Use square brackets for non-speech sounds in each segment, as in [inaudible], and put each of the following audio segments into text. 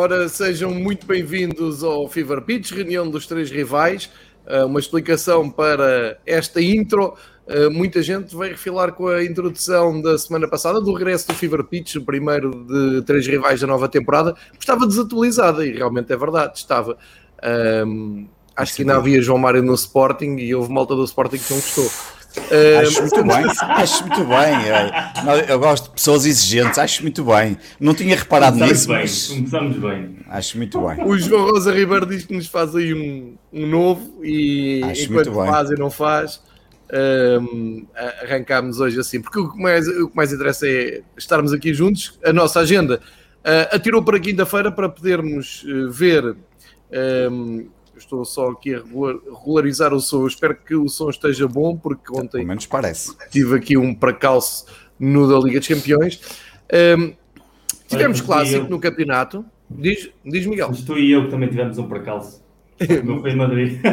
Ora, sejam muito bem-vindos ao Fever Pitch, reunião dos três rivais. Uh, uma explicação para esta intro. Uh, muita gente vai refilar com a introdução da semana passada, do regresso do Fever Pitch, o primeiro de três rivais da nova temporada. Estava desatualizada e realmente é verdade, estava. Um, acho que ainda havia João Mário no Sporting e houve malta do Sporting que não gostou. Acho muito bem, [laughs] acho muito bem. Eu gosto de pessoas exigentes, acho muito bem. Não tinha reparado Começamos nisso, bem, mas começamos bem. acho muito bem. O João Rosa Ribeiro diz que nos faz aí um, um novo e Acho enquanto muito bem. faz e não faz, hum, arrancámos hoje assim. Porque o que, mais, o que mais interessa é estarmos aqui juntos. A nossa agenda ah, atirou para quinta-feira para podermos eh, ver. hum, estou só aqui a regular- regularizar o som. Eu espero que o som esteja bom, porque Pelo ontem menos parece. tive aqui um pracalço no da Liga dos Campeões. Hum, tivemos Olha, clássico eu- no campeonato. Diz, diz Miguel. Mas tu e eu que também tivemos um percalço. Não foi em Madrid. [laughs]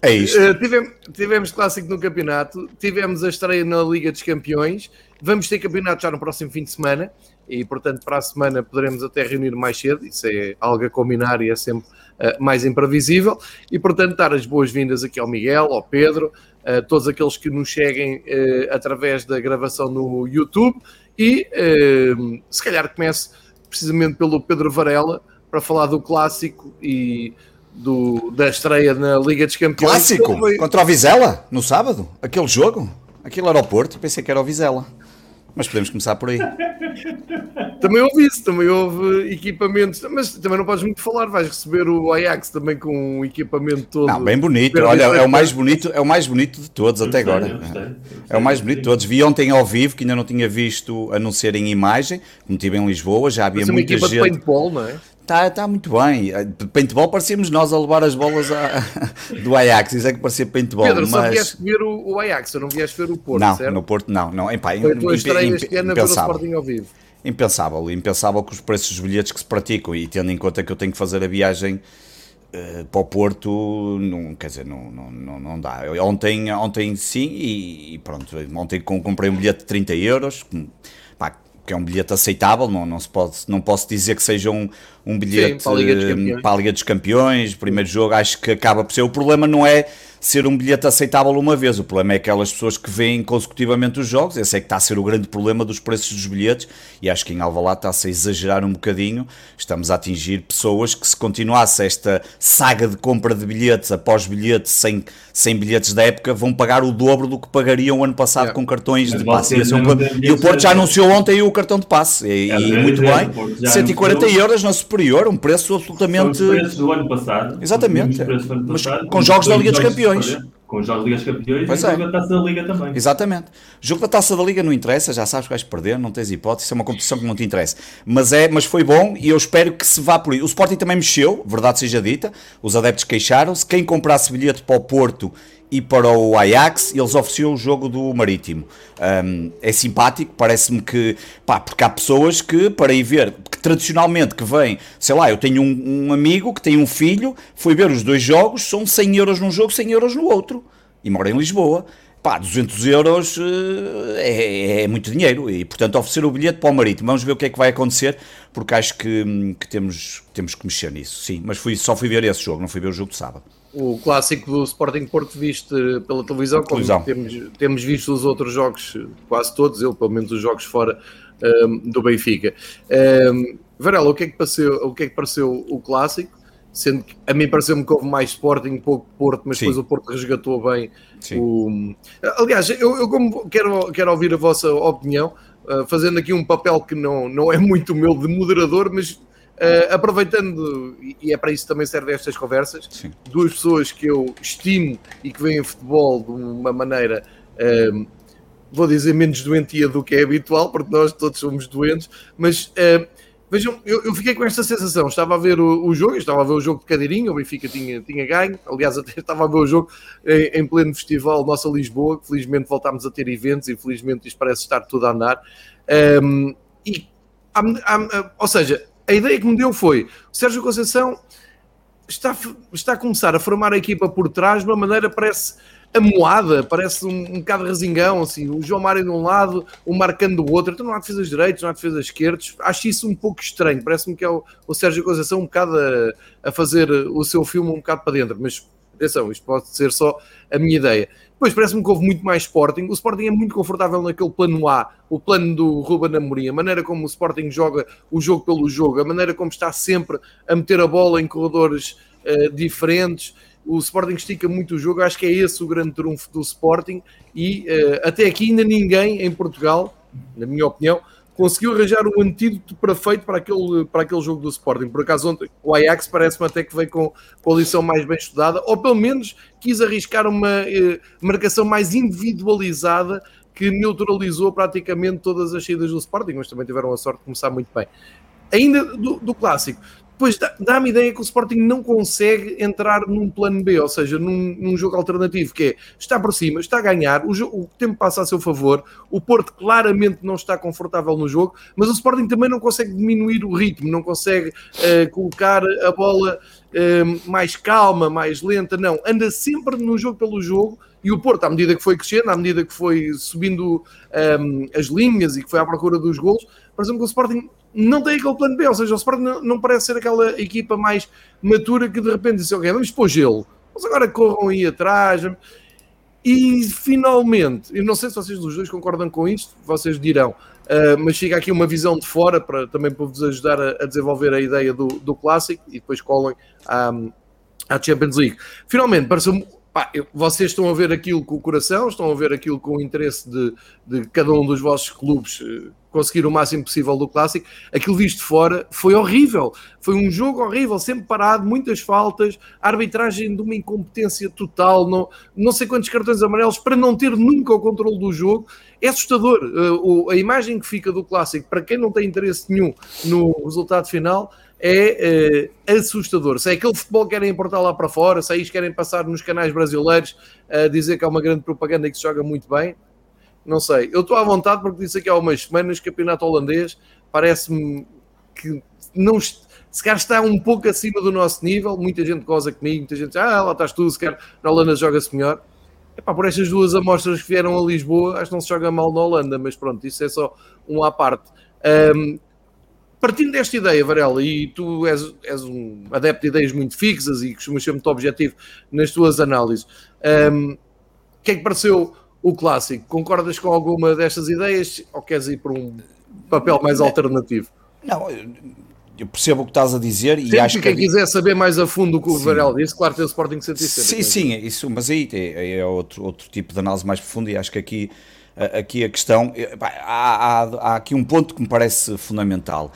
É isto. Uh, tivemos, tivemos clássico no campeonato, tivemos a estreia na Liga dos Campeões, vamos ter campeonato já no próximo fim de semana e, portanto, para a semana poderemos até reunir mais cedo. Isso é algo a combinar e é sempre uh, mais imprevisível. E, portanto, dar as boas-vindas aqui ao Miguel, ao Pedro, a todos aqueles que nos seguem uh, através da gravação no YouTube e, uh, se calhar, comece precisamente pelo Pedro Varela para falar do clássico e. Do, da estreia na Liga dos Campeões. Clássico contra o Vizela, no sábado. Aquele jogo. Aquilo era o Porto, pensei que era o Vizela. Mas podemos começar por aí. [laughs] Também houve isso, também houve equipamentos, mas também não podes muito falar, vais receber o Ajax também com o equipamento todo. Não, bem bonito. Olha, é o mais bonito, é o mais bonito de todos até agora. eu gostei, eu É o mais bonito de todos. Vi ontem ao vivo, que ainda não tinha visto anunciar em imagem, como estive em Lisboa, já havia Parece uma muita equipa de gente. paintball, não é? Está tá muito bem. De paintball parecíamos nós a levar as bolas a- [laughs] do Ajax, isso é que parecia paintball. Pedro, só mas... vieste ver o, o Ajax, ou não vieste ver o Porto, Não, certo? no Porto não. não. Epá, Foi imp- imp- impensável. Ao vivo. Impensável, impensável com os preços dos bilhetes que se praticam e tendo em conta que eu tenho que fazer a viagem eh, para o Porto, não, quer dizer, não, não, não, não dá. Eu, ontem, ontem sim e, e pronto, ontem com- comprei um bilhete de 30 euros, que é um bilhete aceitável, não, não, se pode, não posso dizer que seja um, um bilhete para a Liga dos eh, Campeões. para a Liga dos Campeões, primeiro jogo, acho que acaba por ser. O problema não é ser um bilhete aceitável uma vez, o problema é aquelas pessoas que veem consecutivamente os jogos, esse é que está a ser o grande problema dos preços dos bilhetes, e acho que em Alvalade está-se a exagerar um bocadinho, estamos a atingir pessoas que se continuasse esta saga de compra de bilhetes após bilhetes sem, sem bilhetes da época, vão pagar o dobro do que pagariam o ano passado Yeah. com cartões Mas de passe. Esse é não E o Porto já anunciou ontem o cartão de passe, e, É, e é, muito é, bem, o Porto já 140 anunciou. euros na superior, um preço absolutamente... preços do ano passado. Exatamente. Do ano Mas passado, com jogos da Liga dos jogos Campeões. Com os jogos da Liga dos Campeões Pois e é. com a taça da Liga também. Exatamente. Jogo da taça da Liga não interessa, já sabes que vais perder, não tens hipótese, é uma competição que não te interessa. Mas, é, mas foi bom e eu espero que se vá por aí. O Sporting também mexeu, verdade seja dita, os adeptos queixaram-se. Quem comprasse bilhete para o Porto e para o Ajax, eles ofereciam o jogo do Marítimo. Hum, é simpático, parece-me que, pá, porque há pessoas que, para ir ver, que tradicionalmente que vêm, sei lá, eu tenho um, um amigo que tem um filho, foi ver os dois jogos, são 100 euros num jogo, 100 euros no outro, e mora em Lisboa. Pá, 200 euros eh, é, é muito dinheiro e, portanto, oferecer o bilhete para o Marítimo. Vamos ver o que é que vai acontecer, porque acho que, hum, que temos, temos que mexer nisso, sim. Mas fui, só fui ver esse jogo, não fui ver o jogo de sábado. O clássico do Sporting Porto viste pela televisão, como Televisão. Temos, temos visto os outros jogos, quase todos, eu pelo menos os jogos fora um, do Benfica. Um, Varela, o que, é que pareceu, o que é que pareceu o clássico? Sendo que a mim pareceu-me que houve mais Sporting, pouco Porto, mas Sim. depois o Porto resgatou bem Sim. o. Aliás, eu, eu como quero, quero ouvir a vossa opinião, uh, fazendo aqui um papel que não, não é muito meu de moderador, mas uh, aproveitando, e- e é para isso que também servem estas conversas, Sim. duas pessoas que eu estimo e que veem futebol de uma maneira, um, vou dizer, menos doentia do que é habitual, porque nós todos somos doentes, mas um, vejam, eu, eu fiquei com esta sensação. Estava a ver o, o jogo, estava a ver o jogo de cadeirinho, o Benfica tinha, tinha ganho, aliás, até estava a ver o jogo em, em pleno festival Nossa Lisboa, que felizmente voltámos a ter eventos e felizmente isto parece estar tudo a andar. Um, e, há- há- ou seja, a ideia que me deu foi: o Sérgio Conceição está, está a começar a formar a equipa por trás de uma maneira parece amoada, parece um, um bocado rasingão, assim, o João Mário de um lado, o Marcando do outro, então não há defesas direitos, não há defesas esquerdos, acho isso um pouco estranho, parece-me que é o, o Sérgio Conceição um bocado a, a, fazer o seu filme um bocado para dentro, mas atenção, isto pode ser só a minha ideia. Depois parece-me que houve muito mais Sporting, o Sporting é muito confortável naquele plano A, o plano do Ruben Amorim, a maneira como o Sporting joga o jogo pelo jogo, a maneira como está sempre a meter a bola em corredores uh, diferentes, o Sporting estica muito o jogo, acho que é esse o grande trunfo do Sporting. E uh, até aqui ainda ninguém em Portugal, na minha opinião, conseguiu arranjar o antídoto perfeito para aquele, para aquele jogo do Sporting. Por acaso ontem o Ajax parece-me até que veio com, com a lição mais bem estudada, ou pelo menos quis arriscar uma uh, marcação mais individualizada que neutralizou praticamente todas as saídas do Sporting, mas também tiveram a sorte de começar muito bem. Ainda do, do clássico, Pois dá-me ideia que o Sporting não consegue entrar num plano B, ou seja, num, num jogo alternativo, que é está por cima, está a ganhar, o, o, tempo passa a seu favor, o Porto claramente não está confortável no jogo, mas o Sporting também não consegue diminuir o ritmo, não consegue uh, colocar a bola uh, mais calma, mais lenta, não, anda sempre no jogo pelo jogo. E o Porto, à medida que foi crescendo, à medida que foi subindo um, eh, as linhas e que foi à procura dos gols, por exemplo, o Sporting não tem aquele plano B, ou seja, o Sporting não, não parece ser aquela equipa mais matura que de repente diz, ok, vamos pôr gelo, mas agora corram aí atrás. E finalmente, eu não sei se vocês dos dois concordam com isto, vocês dirão, uh, mas chega aqui uma visão de fora para também para vos ajudar a, a desenvolver a ideia do, do clássico e depois colhem à, à Champions League. Finalmente, parece Pá, vocês estão a ver aquilo com o coração, estão a ver aquilo com o interesse de, de cada um dos vossos clubes conseguir o máximo possível do clássico. Aquilo visto fora foi horrível. Foi um jogo horrível, sempre parado, muitas faltas, arbitragem de uma incompetência total, não, não sei quantos cartões amarelos para não ter nunca o controle do jogo. É assustador. Uh, a imagem que fica do clássico, para quem não tem interesse nenhum no resultado final, é uh, assustador. Se é aquele futebol que querem importar lá para fora, se é isto querem passar nos canais brasileiros a uh, dizer que é uma grande propaganda que se joga muito bem, não sei. Eu estou à vontade porque disse aqui há umas semanas, campeonato holandês, parece-me que não se calhar está um pouco acima do nosso nível, muita gente goza comigo, muita gente diz, ah, lá estás tu, se calhar na Holanda joga-se melhor. Epá, por estas duas amostras que vieram a Lisboa, acho que não se joga mal na Holanda, mas pronto, isso é só um à parte. Um, partindo desta ideia, Varela, e tu és, és, um adepto de ideias muito fixas e costumas ser muito objetivo nas tuas análises, um, o que é que pareceu o clássico? Concordas com alguma destas ideias ou queres ir para um papel mais alternativo? Não, eu percebo o que estás a dizer e acho que quem quiser saber mais a fundo o que o Varela disse, claro tem o Sporting 160. Sim, sim, é isso, mas aí é, é, outro, outro tipo de análise mais profunda e acho que aqui, aqui a questão, há, há, há aqui um ponto que me parece fundamental.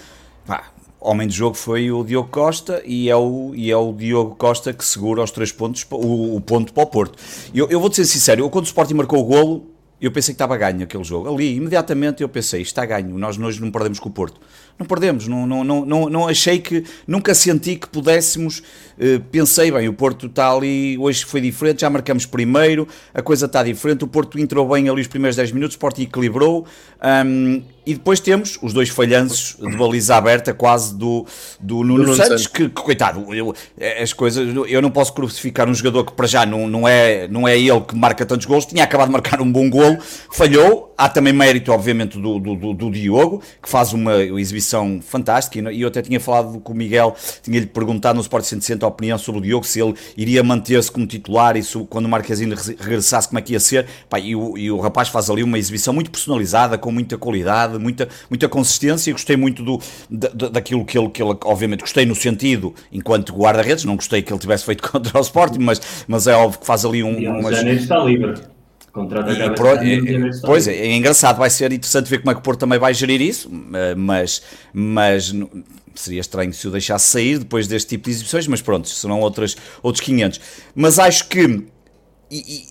Homem de jogo foi o Diogo Costa e é o, e é o Diogo Costa que segura os três pontos, o, o ponto para o Porto. Eu, eu vou-te ser sincero, eu, quando o Sporting marcou o golo, eu pensei que estava ganho aquele jogo. Ali, imediatamente, eu pensei, está ganho, nós hoje não perdemos com o Porto. Não perdemos, não, não, não, não, achei que, nunca senti que pudéssemos, pensei, bem, o Porto está ali, hoje foi diferente, já marcamos primeiro, a coisa está diferente, o Porto entrou bem ali os primeiros 10 minutos, o Porto equilibrou, um, e depois temos os dois falhanços de baliza aberta quase do, do Nuno, Nuno Santos, que, que, coitado, eu, as coisas, eu não posso crucificar um jogador que para já não, não, é, não é ele que marca tantos gols, tinha acabado de marcar um bom golo, falhou, há também mérito obviamente do, do, do, do Diogo, que faz uma exibição fantástica, e eu até tinha falado com o Miguel, tinha-lhe perguntado no Sport 160 a opinião sobre o Diogo, se ele iria manter-se como titular e se, quando o Marquezine regressasse como é que ia ser, Pá, e, o, e o rapaz faz ali uma exibição muito personalizada, com muita qualidade, muita, muita consistência. Gostei muito do, da, daquilo que ele, que ele, obviamente, gostei no sentido, enquanto guarda-redes, não gostei que ele tivesse feito [laughs] contra o Sporting, mas, mas é óbvio que faz ali um. E umas... está livre. E, pro, é, pois é, é engraçado, vai ser interessante ver como é que o Porto também vai gerir isso, mas, mas seria estranho se o deixasse sair depois deste tipo de exibições, mas pronto, serão outras, outros 500. Mas acho que e,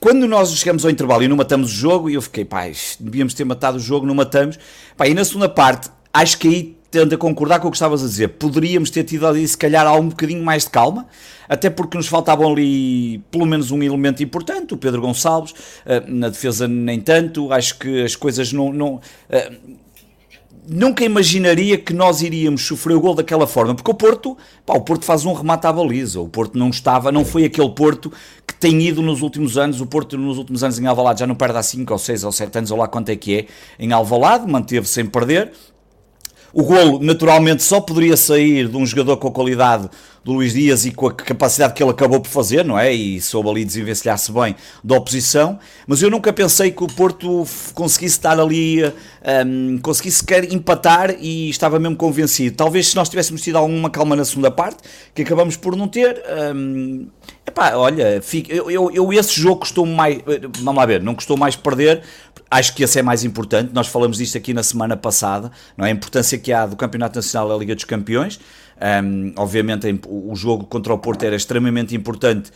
quando nós chegamos ao intervalo e não matamos o jogo, e eu fiquei, pá, devíamos ter matado o jogo, não matamos. Pá, e na segunda parte, acho que aí tendo a concordar com o que estavas a dizer. Poderíamos ter tido ali, se calhar, há um bocadinho mais de calma, até porque nos faltavam ali pelo menos um elemento importante, o Pedro Gonçalves, eh, na defesa nem tanto, acho que as coisas não... não eh, nunca imaginaria que nós iríamos sofrer o gol daquela forma, porque o Porto, pá, o Porto faz um remate à baliza, o Porto não estava, não foi aquele Porto que tem ido nos últimos anos, o Porto nos últimos anos em Alvalade já não perde há 5 ou 6 ou 7 anos, ou lá quanto é que é, em Alvalade, manteve sem perder, o golo, naturalmente, só poderia sair de um jogador com a qualidade do Luís Dias e com a capacidade que ele acabou por fazer, não é? E soube ali desenvencilhar-se bem da oposição. Mas eu nunca pensei que o Porto conseguisse estar ali, um, conseguisse sequer empatar e estava mesmo convencido. Talvez se nós tivéssemos tido alguma calma na segunda parte, que acabamos por não ter. Um, epá, olha, fico, eu, eu, eu, esse jogo custou mais. Vamos lá ver, não custou mais perder. Acho que esse é mais importante. Nós falamos disto aqui na semana passada, não é? A importância que há do Campeonato Nacional da Liga dos Campeões. Um, obviamente o jogo contra o Porto era extremamente importante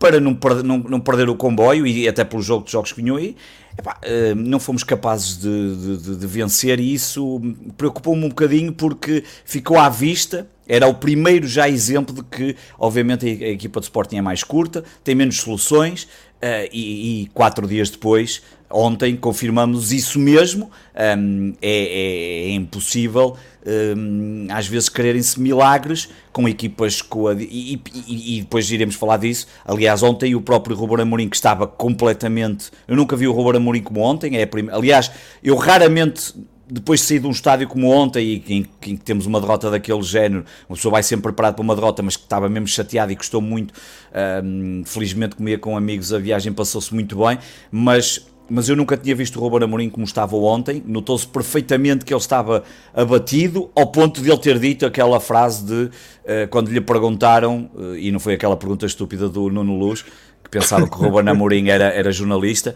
para não perder, não, não perder o comboio e até pelo jogo de jogos que vinham aí, epá, não fomos capazes de, de, de vencer e isso preocupou-me um bocadinho porque ficou à vista, era o primeiro já exemplo de que obviamente a, equipa de Sporting é mais curta, tem menos soluções uh, e, e quatro dias depois ontem confirmamos isso mesmo. Um, é, é, é, impossível, um, às vezes, quererem-se milagres com equipas. Com a, e, e, e, depois iremos falar disso. Aliás, ontem o próprio Ruben Amorim, que estava completamente. Eu nunca vi o Ruben Amorim como ontem. É prim... Aliás, eu raramente. Depois de sair de um estádio como ontem em, que temos uma derrota daquele género, uma pessoa vai sempre preparado para uma derrota, mas que estava mesmo chateado e gostou muito. Um, felizmente comia com amigos, a viagem passou-se muito bem, mas mas eu nunca tinha visto o Ruben Amorim como estava ontem. Notou-se perfeitamente que ele estava abatido, ao ponto de ele ter dito aquela frase de uh, quando lhe perguntaram, uh, e não foi aquela pergunta estúpida do Nuno Luz, que pensava que o Ruben Amorim era, era jornalista,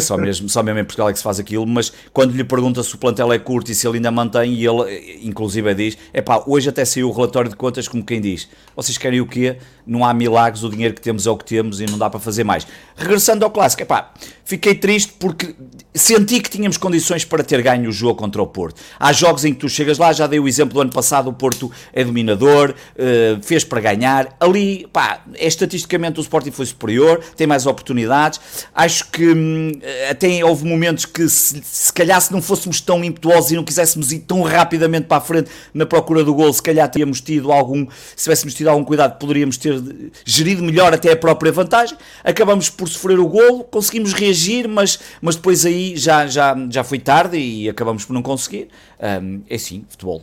só mesmo, só mesmo em Portugal é que se faz aquilo, mas quando lhe pergunta se o plantel é curto e se ele ainda mantém, e ele inclusive diz: é pá, hoje até saiu o relatório de contas como quem diz: vocês querem o quê? Não há milagres, o dinheiro que temos é o que temos e não dá para fazer mais. Regressando ao clássico, é pá, fiquei triste porque senti que tínhamos condições para ter ganho o jogo contra o Porto. Há jogos em que tu chegas lá, já dei o exemplo do ano passado, o Porto é dominador, uh, fez para ganhar. Ali, pá, é, estatisticamente o Sporting foi superior, tem mais oportunidades. Acho que hum, até houve momentos que se, se calhar se não fôssemos tão impetuosos e não quiséssemos ir tão rapidamente para a frente na procura do gol, se calhar teríamos tido algum, se tivéssemos tido algum cuidado, poderíamos ter gerido melhor até a própria vantagem. Acabamos por sofrer o golo, conseguimos reagir, mas, mas depois aí já, já, já foi tarde e acabamos por não conseguir. É sim, futebol.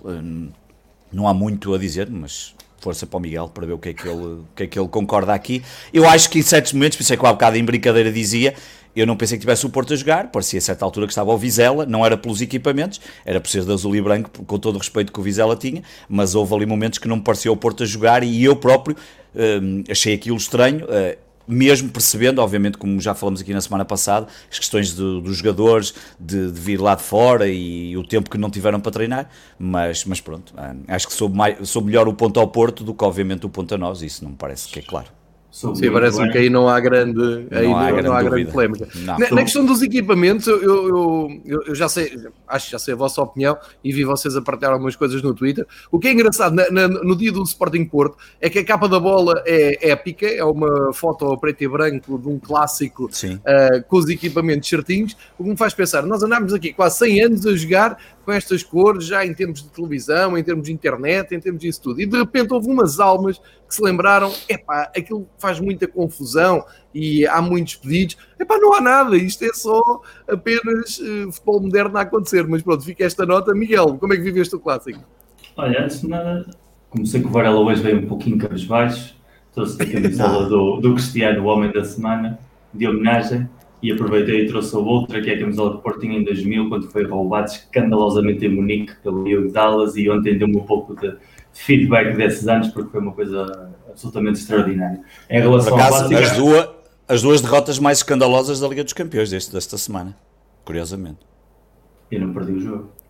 Não há muito a dizer, mas força para o Miguel para ver o que é que ele, o que é que ele concorda aqui. Eu acho que em certos momentos, por isso é que há bocado em brincadeira dizia, eu não pensei que tivesse o Porto a jogar, parecia a certa altura que estava o Vizela, não era pelos equipamentos, era por ser de azul e branco, com todo o respeito que o Vizela tinha, mas houve ali momentos que não me parecia o Porto a jogar e eu próprio hum, achei aquilo estranho. Uh, mesmo percebendo, obviamente, como já falamos aqui na semana passada, as questões de, dos jogadores, de, de, vir lá de fora e, o tempo que não tiveram para treinar, mas, mas pronto, hum, acho que soube, mais, melhor o ponto ao Porto do que, obviamente, o ponto a nós, isso não me parece que é claro. Sim, parece que aí não há grande, aí não, há, grande, não há grande polémica. Na, na, questão dos equipamentos, eu, eu, eu, eu, já sei, acho que já sei a vossa opinião e vi vocês a partilhar algumas coisas no Twitter. O que é engraçado na, na, no dia do Sporting Porto é que a capa da bola é épica, é uma foto preto e branco de um clássico uh, com os equipamentos certinhos, o que me faz pensar, nós andámos aqui quase 100 anos a jogar com estas cores, já em termos de televisão, em termos de internet, em termos disso tudo. E de repente houve umas almas que se lembraram: epá, aquilo faz muita confusão e há muitos pedidos. Epá, não há nada, isto é só apenas uh, futebol moderno a acontecer. Mas pronto, fica esta nota. Miguel, como é que viveste o clássico? Olha, antes de nada, comecei com o Varela hoje veio um pouquinho cabisbaixo, trouxe a camisola [laughs] do, do Cristiano, o homem da semana, de homenagem e aproveitei e trouxe a outra, que é a camisola de Portinho em 2000, quando foi roubado escandalosamente em Munique pelo Diogo Dallas, e ontem deu-me um pouco de feedback desses anos, porque foi uma coisa absolutamente extraordinária. Em relação acaso, ao as, duas, as duas derrotas mais escandalosas da Liga dos Campeões deste, desta semana, curiosamente. Eu não perdi o jogo.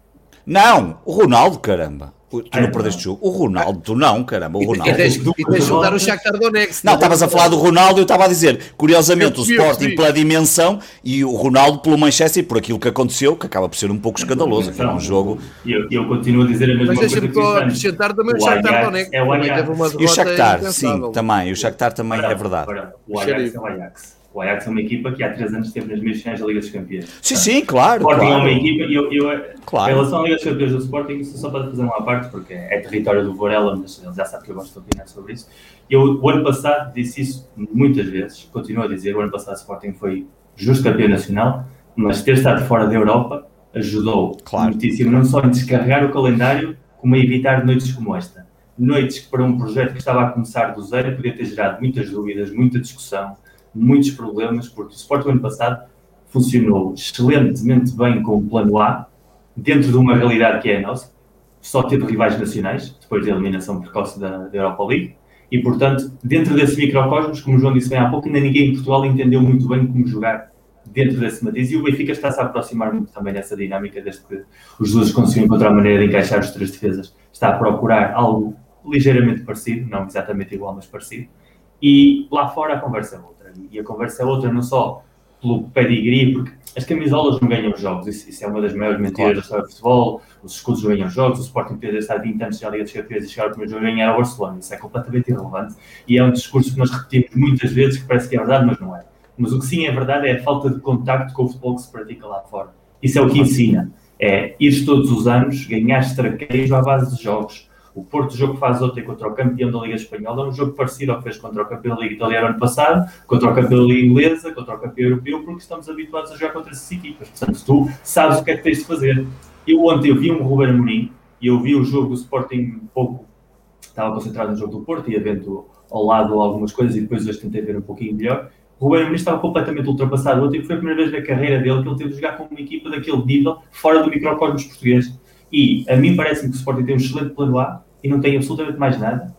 Não, o Ronaldo, caramba. Tu não é, perdeste jogo. O Ronaldo, tu não, caramba. O Ronaldo. E tens, e tens de juntar o Shakhtar Donetsk. Não, estavas a falar do Ronaldo eu estava a dizer, curiosamente, o Sporting pela dimensão e o Ronaldo pelo Manchester por aquilo que aconteceu, que acaba por ser um pouco escandaloso. Foi um jogo. Eu, eu continuo a dizer a mesma Mas coisa. Mas deixa-me acrescentar também o, o Shakhtar Donetsk. É o Ajax. E o Shakhtar, sim, também. O Shakhtar também é verdade. O Ajax é o Ajax. O Ajax é uma equipa que há três anos esteve nas meias finais da Liga dos Campeões. Sim, sim, claro. O Sporting claro. é uma equipa, e eu, eu, Claro. em relação à Liga dos Campeões do Sporting, só para fazer uma parte, porque é território do Vorela, mas ele já sabe que eu gosto de opinar sobre isso. Eu, o ano passado, disse isso muitas vezes, continuo a dizer, o ano passado o Sporting foi justo campeão nacional, mas ter estado fora da Europa ajudou Claro. muitíssimo, não só em descarregar o calendário, como a evitar noites como esta. Noites que para um projeto que estava a começar do zero podia ter gerado muitas dúvidas, muita discussão, muitos problemas, porque o Sporting ano passado funcionou excelentemente bem com o plano A, dentro de uma realidade que é a nossa, só teve rivais nacionais, depois da eliminação precoce da, da Europa League, e portanto, dentro desse microcosmos, como o João disse bem há pouco, ainda ninguém em Portugal entendeu muito bem como jogar dentro desse matiz, e o Benfica está-se a aproximar muito também dessa dinâmica, desde que os dois conseguiram encontrar a maneira de encaixar os três defesas, está a procurar algo ligeiramente parecido, não exatamente igual, mas parecido, e lá fora a conversa outra, e a conversa é outra não só pelo pedigree, porque as camisolas não ganham jogos, isso, isso é uma das maiores mentiras Claro. da história do futebol, os escudos não ganham jogos, o Sporting podia estar 20 anos na Liga dos Campeões e chegar ao primeiro jogo e ganhar ao Barcelona, isso é completamente irrelevante, e é um discurso que nós repetimos muitas vezes, que parece que é verdade, mas não é. Mas o que sim é verdade é a falta de contacto com o futebol que se pratica lá fora. Isso é o que ensina. É ir todos os anos, ganhar traquejo à base de jogos. O Porto, o jogo que faz ontem contra o campeão da Liga Espanhola, é um jogo parecido ao que fez contra o campeão da Liga Italiana ano passado, contra o campeão da Liga Inglesa, contra o campeão europeu, porque estamos habituados a jogar contra essas equipas. Portanto, tu sabes o que é que tens de fazer. Eu ontem eu vi um Ruben Amorim e eu vi o jogo do Sporting um pouco, estava concentrado no jogo do Porto e vendo ao lado algumas coisas e depois hoje tentei ver um pouquinho melhor. O Ruben Amorim estava completamente ultrapassado ontem, foi a primeira vez na carreira dele que ele teve de jogar com uma equipa daquele nível, fora do microcosmos português. E a mim parece-me que o Sporting tem um excelente plano A e não tem absolutamente mais nada.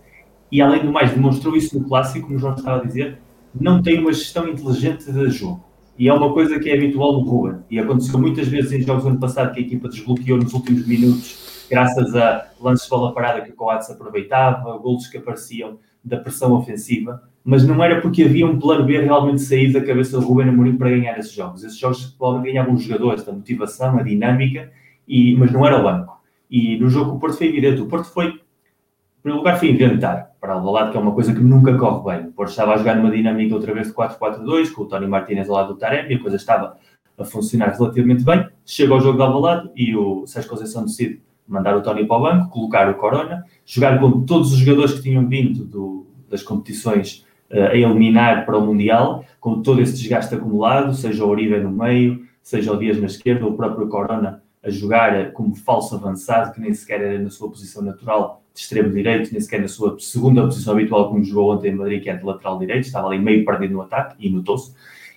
E além do mais, demonstrou isso no clássico, como o João estava a dizer, não tem uma gestão inteligente de jogo. E é uma coisa que é habitual no Ruben. E aconteceu muitas vezes em jogos do ano passado que a equipa desbloqueou nos últimos minutos, graças a lances de bola parada que o Coates aproveitava, golos que apareciam da pressão ofensiva, mas não era porque havia um plano B realmente saído da cabeça do Ruben Amorim para ganhar esses jogos. Esses jogos provavelmente ganhavam os jogadores, da motivação, a dinâmica, e, mas não era o banco. E no jogo o Porto foi evidente. O Porto foi, em primeiro lugar, foi inventar para Alvalade, que é uma coisa que nunca corre bem. O Porto estava a jogar numa dinâmica outra vez de 4-4-2, com o Tony Martínez ao lado do Taremi, a coisa estava a funcionar relativamente bem. Chega ao jogo de Alvalade e o Sérgio Conceição decide mandar o Tony para o banco, colocar o Corona, jogar com todos os jogadores que tinham vindo do, das competições uh, a eliminar para o Mundial, com todo esse desgaste acumulado, seja o Oribe no meio, seja o Dias na esquerda, o próprio Corona a jogar como falso avançado, que nem sequer era na sua posição natural de extremo direito, nem sequer na sua segunda posição habitual, como jogou ontem em Madrid, que é de lateral direito, estava ali meio perdido no ataque e notou-se.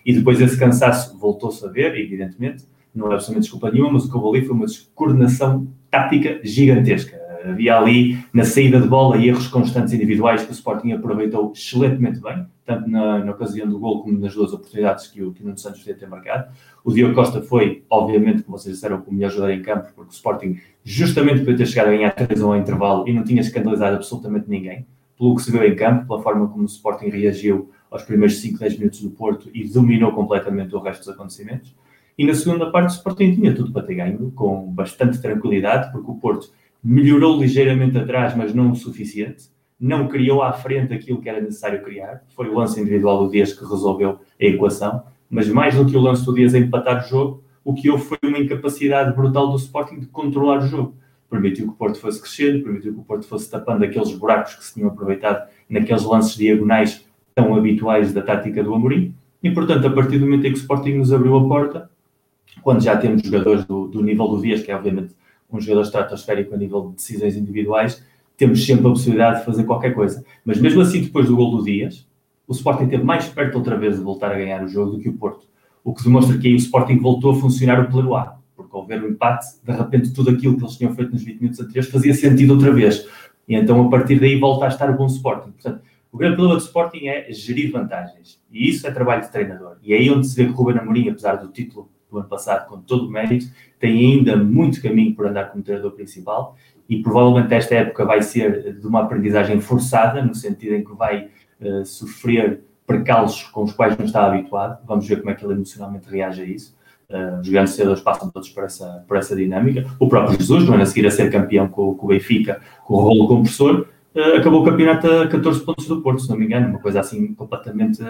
E depois esse cansaço voltou-se a ver, evidentemente, não é absolutamente desculpa nenhuma, mas o que houve ali foi uma descoordenação tática gigantesca. Havia ali, na saída de bola, erros constantes individuais que o Sporting aproveitou excelentemente bem, tanto na, na ocasião do gol como nas duas oportunidades que o, que o Santos podia ter marcado. O Diogo Costa foi, obviamente, como vocês disseram, o melhor jogador em campo, porque o Sporting justamente podia ter chegado a ganhar 3 a 1 ao intervalo e não tinha escandalizado absolutamente ninguém, pelo que se viu em campo, pela forma como o Sporting reagiu aos primeiros 5, 10 minutos do Porto e dominou completamente o resto dos acontecimentos. E na segunda parte, o Sporting tinha tudo para ter ganho, com bastante tranquilidade, porque o Porto melhorou ligeiramente atrás, mas não o suficiente. Não criou à frente aquilo que era necessário criar. Foi o lance individual do Dias que resolveu a equação. Mas mais do que o lance do Dias a empatar o jogo, o que houve foi uma incapacidade brutal do Sporting de controlar o jogo. Permitiu que o Porto fosse crescendo, permitiu que o Porto fosse tapando aqueles buracos que se tinham aproveitado naqueles lances diagonais tão habituais da tática do Amorim. E, portanto, a partir do momento em que o Sporting nos abriu a porta, quando já temos jogadores do, do nível do Dias, que é obviamente um jogador estratosférico a nível de decisões individuais, temos sempre a possibilidade de fazer qualquer coisa. Mas mesmo assim, depois do gol do Dias, o Sporting esteve mais perto outra vez de voltar a ganhar o jogo do que o Porto. O que demonstra que aí o Sporting voltou a funcionar o plano A. Porque ao ver o empate, de repente tudo aquilo que eles tinham feito nos 20 minutos anteriores fazia sentido outra vez. E então a partir daí volta a estar o bom Sporting. Portanto, o grande problema do Sporting é gerir vantagens. E isso é trabalho de treinador. E é aí onde se vê que Ruben Amorim, apesar do título do ano passado, com todo o mérito, tem ainda muito caminho por andar como treinador principal e provavelmente esta época vai ser de uma aprendizagem forçada, no sentido em que vai uh, sofrer percalços com os quais não está habituado. Vamos ver como é que ele emocionalmente reage a isso. Uh, os grandes treinadores passam todos por essa, por essa dinâmica. O próprio Jesus, não é a seguir a ser campeão com, com o Benfica, com o rolo compressor, uh, acabou o campeonato a 14 pontos do Porto, se não me engano, uma coisa assim completamente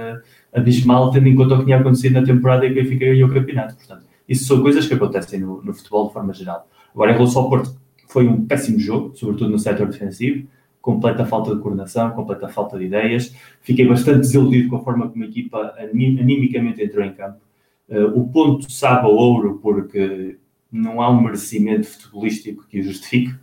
abismal, tendo em conta o que tinha acontecido na temporada em que o Benfica ganhou o campeonato. Portanto, isso são coisas que acontecem no, no futebol de forma geral. Agora, em relação ao Porto, foi um péssimo jogo, sobretudo no setor defensivo, completa falta de coordenação, completa falta de ideias. Fiquei bastante desiludido com a forma como a equipa animicamente entrou em campo. Uh, o ponto sabe ao ouro porque não há um merecimento futebolístico que o justifique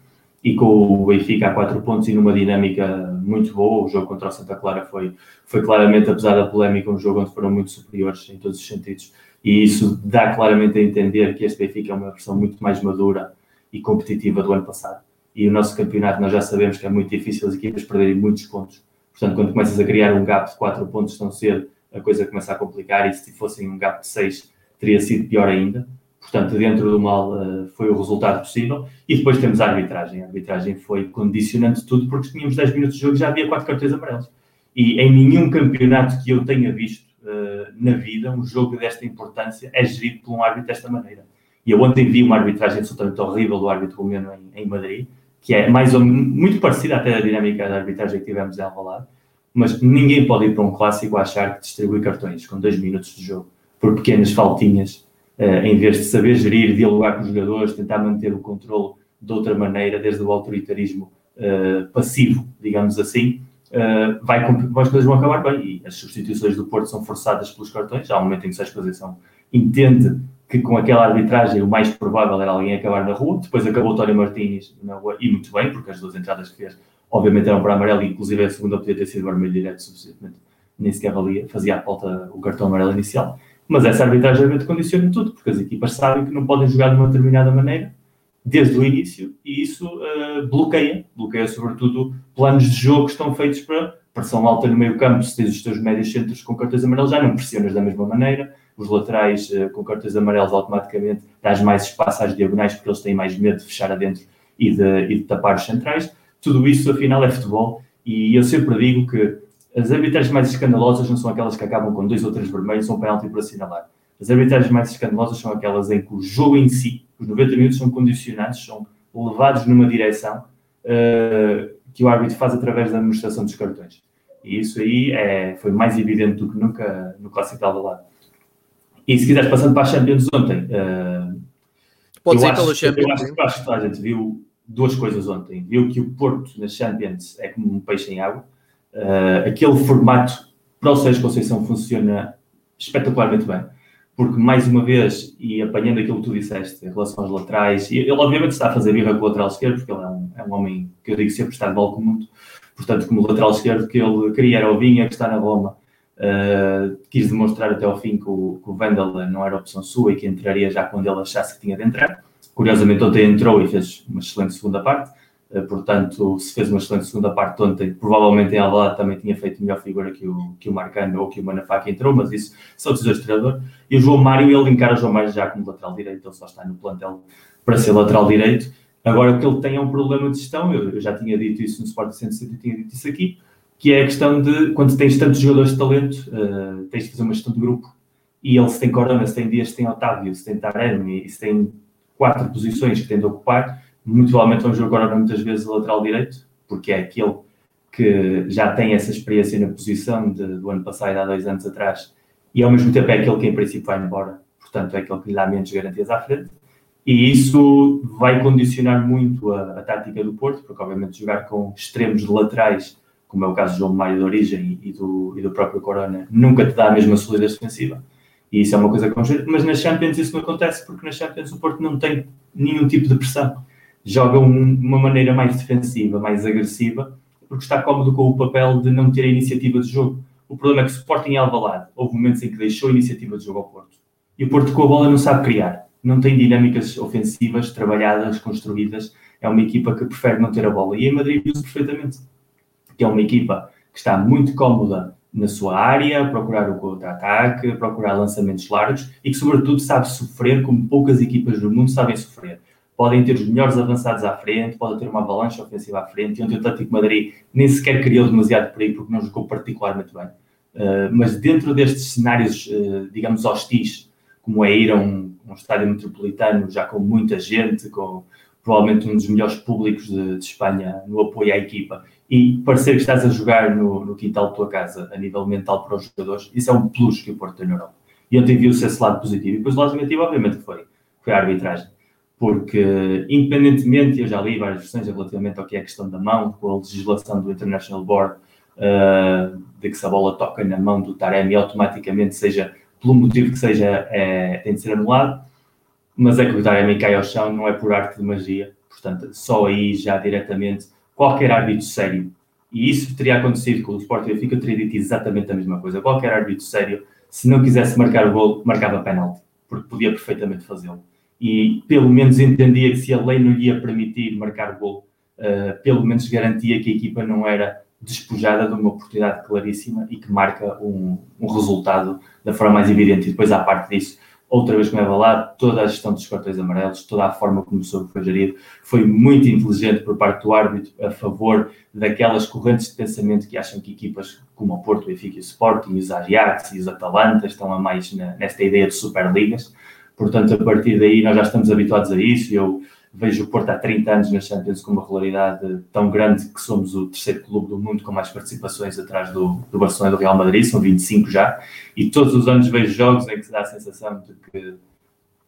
e com o Benfica a quatro pontos e numa dinâmica muito boa, o jogo contra o Santa Clara foi, foi claramente, apesar da polémica, um jogo onde foram muito superiores em todos os sentidos e isso dá claramente a entender que este Benfica é uma versão muito mais madura e competitiva do ano passado. E o nosso campeonato nós já sabemos que é muito difícil as equipas perderem muitos pontos. Portanto, quando começas a criar um gap de 4 pontos tão cedo, a coisa começa a complicar e se fossem um gap de 6 teria sido pior ainda. Portanto, dentro do mal uh, foi o resultado possível. E depois temos a arbitragem. A arbitragem foi condicionante tudo porque tínhamos 10 minutos de jogo e já havia 4 cartões amarelos. E em nenhum campeonato que eu tenha visto uh, na vida, um jogo desta importância é gerido por um árbitro desta maneira. E eu ontem vi uma arbitragem absolutamente horrível do árbitro romeno em, em Madrid, que é mais ou muito parecida até à dinâmica da arbitragem que tivemos em Alvalade, mas ninguém pode ir para um clássico a achar que distribui cartões com dois minutos de jogo por pequenas faltinhas, em vez de saber gerir, dialogar com os jogadores, tentar manter o controle de outra maneira, desde o autoritarismo uh, passivo, digamos assim, uh, vai, as coisas vão acabar bem. E as substituições do Porto são forçadas pelos cartões. Há um momento em que a exposição entende que com aquela arbitragem o mais provável era alguém acabar na rua. Depois acabou o Tório Martins na rua, e muito bem, porque as duas entradas que fez, obviamente, eram para amarelo, inclusive a segunda podia ter sido vermelho direto, suficientemente. Nem sequer valia, fazia a falta o cartão amarelo inicial. Mas essa arbitragem condiciona tudo, porque as equipas sabem que não podem jogar de uma determinada maneira desde o início. E isso uh, bloqueia, bloqueia sobretudo planos de jogo que estão feitos para pressão alta no meio campo, se tens os teus médios centros com cartões amarelos, já não pressionas da mesma maneira, os laterais uh, com cartões amarelos automaticamente dás mais espaço às diagonais porque eles têm mais medo de fechar adentro e de, e de tapar os centrais. Tudo isso, afinal, é futebol. E eu sempre digo que as arbitragens mais escandalosas não são aquelas que acabam com dois ou três vermelhos ou um penalti para assinalar. As arbitragens mais escandalosas são aquelas em que o jogo em si, os 90 minutos, são condicionados, são levados numa direção uh, que o árbitro faz através da administração dos cartões. E isso aí é, foi mais evidente do que nunca no Clássico de Alvalade. E se quiseres, passando para a Champions ontem, uh, Podes ir pela Champions. Eu acho, que a gente viu duas coisas ontem. Viu que o Porto na Champions é como um peixe em água. Uh, aquele formato para o Sérgio Conceição funciona espetacularmente bem, porque mais uma vez, e apanhando aquilo que tu disseste em relação aos laterais, ele obviamente está a fazer birra com o lateral esquerdo, porque ele é um, é um homem que eu digo sempre está de bola com muito, portanto, como lateral esquerdo que ele queria era o Vinha, que está na Roma, uh, quis demonstrar até ao fim que o, que o não era opção sua e que entraria já quando ele achasse que tinha de entrar. Curiosamente, ontem entrou e fez uma excelente segunda parte. Eh, portanto, se fez uma excelente segunda parte ontem, provavelmente em Alvalade também tinha feito melhor figura que o, que o Marcano ou que o Manafá que entrou, mas isso são decisões de treinador. E o João Mário, ele encara o João Mário já como lateral direito, ele só está no plantel para ser lateral direito. Agora, o que ele tem é um problema de gestão, eu, eu já tinha dito isso no Sport 160 e tinha dito isso aqui, que é a questão de, quando tens tantos jogadores de talento, uh, tens de fazer uma gestão de grupo, e ele se tem Corona, se tem Dias, se tem Otávio, se tem Taremi, e se tem quatro posições que tem de ocupar, muito provavelmente vamos ver agora muitas vezes o lateral direito, porque é aquele que já tem essa experiência na posição de, do ano passado, há dois anos atrás, e ao mesmo tempo é aquele que em princípio vai embora, portanto é aquele que lhe dá menos garantias à frente. E isso vai condicionar muito a, a tática do Porto, porque obviamente jogar com extremos laterais, como é o caso do João Maio de origem e do, e do próprio Corona, nunca te dá a mesma solidez defensiva. E isso é uma coisa que. Mas nas Champions isso não acontece, porque nas Champions o Porto não tem nenhum tipo de pressão joga um, uma maneira mais defensiva, mais agressiva, porque está cómodo com o papel de não ter a iniciativa de jogo. O problema é que o Sporting é Alvalade. Houve momentos em que deixou a iniciativa de jogo ao Porto. E o Porto com a bola não sabe criar. Não tem dinâmicas ofensivas trabalhadas, construídas. É uma equipa que prefere não ter a bola. E em Madrid viu-se perfeitamente. Que é uma equipa que está muito cómoda na sua área, procurar o contra-ataque, procurar lançamentos largos e que, sobretudo, sabe sofrer como poucas equipas no mundo sabem sofrer podem ter os melhores avançados à frente, pode ter uma avalanche ofensiva à frente, e ontem o Atlético Madrid nem sequer criou demasiado perigo porque não jogou particularmente bem. Uh, mas dentro destes cenários, uh, digamos, hostis, como é ir a um, um, estádio metropolitano já com muita gente, com provavelmente um dos melhores públicos de, de Espanha no apoio à equipa, e parecer que estás a jogar no, no quintal da tua casa a nível mental para os jogadores, isso é um plus que o Porto tem na Europa. E ontem viu-se esse lado positivo. E depois o lado negativo, obviamente, foi, foi a arbitragem. Porque, independentemente, eu já li várias versões relativamente ao que é a questão da mão, com a legislação do International Board, uh, de que se a bola toca na mão do Taremi, automaticamente, seja pelo motivo que seja, é, tem de ser anulado. Mas é que o Taremi cai ao chão, não é por arte de magia. Portanto, só aí já diretamente qualquer árbitro sério, e isso teria acontecido com o Sport Benfica, eu teria dito exatamente a mesma coisa. Qualquer árbitro sério, se não quisesse marcar o gol, marcava penalti, porque podia perfeitamente fazê-lo. E pelo menos entendia que se a lei não lhe ia permitir marcar gol, uh, pelo menos garantia que a equipa não era despojada de uma oportunidade claríssima e que marca um, um resultado da forma mais evidente. E depois, à parte disso, outra vez como é lá, toda a gestão dos cartões amarelos, toda a forma como o foi gerido, foi muito inteligente por parte do árbitro a favor daquelas correntes de pensamento que acham que equipas como o Porto, o Benfica e o Sporting, os Ajax e os Atalanta estão a mais na, nesta ideia de Superligas. Portanto, a partir daí nós já estamos habituados a isso. Eu vejo o Porto há 30 anos na Champions com uma regularidade tão grande que somos o terceiro clube do mundo com mais participações atrás do, do Barcelona e do Real Madrid, são 25 já, e todos os anos vejo jogos em que se dá a sensação de que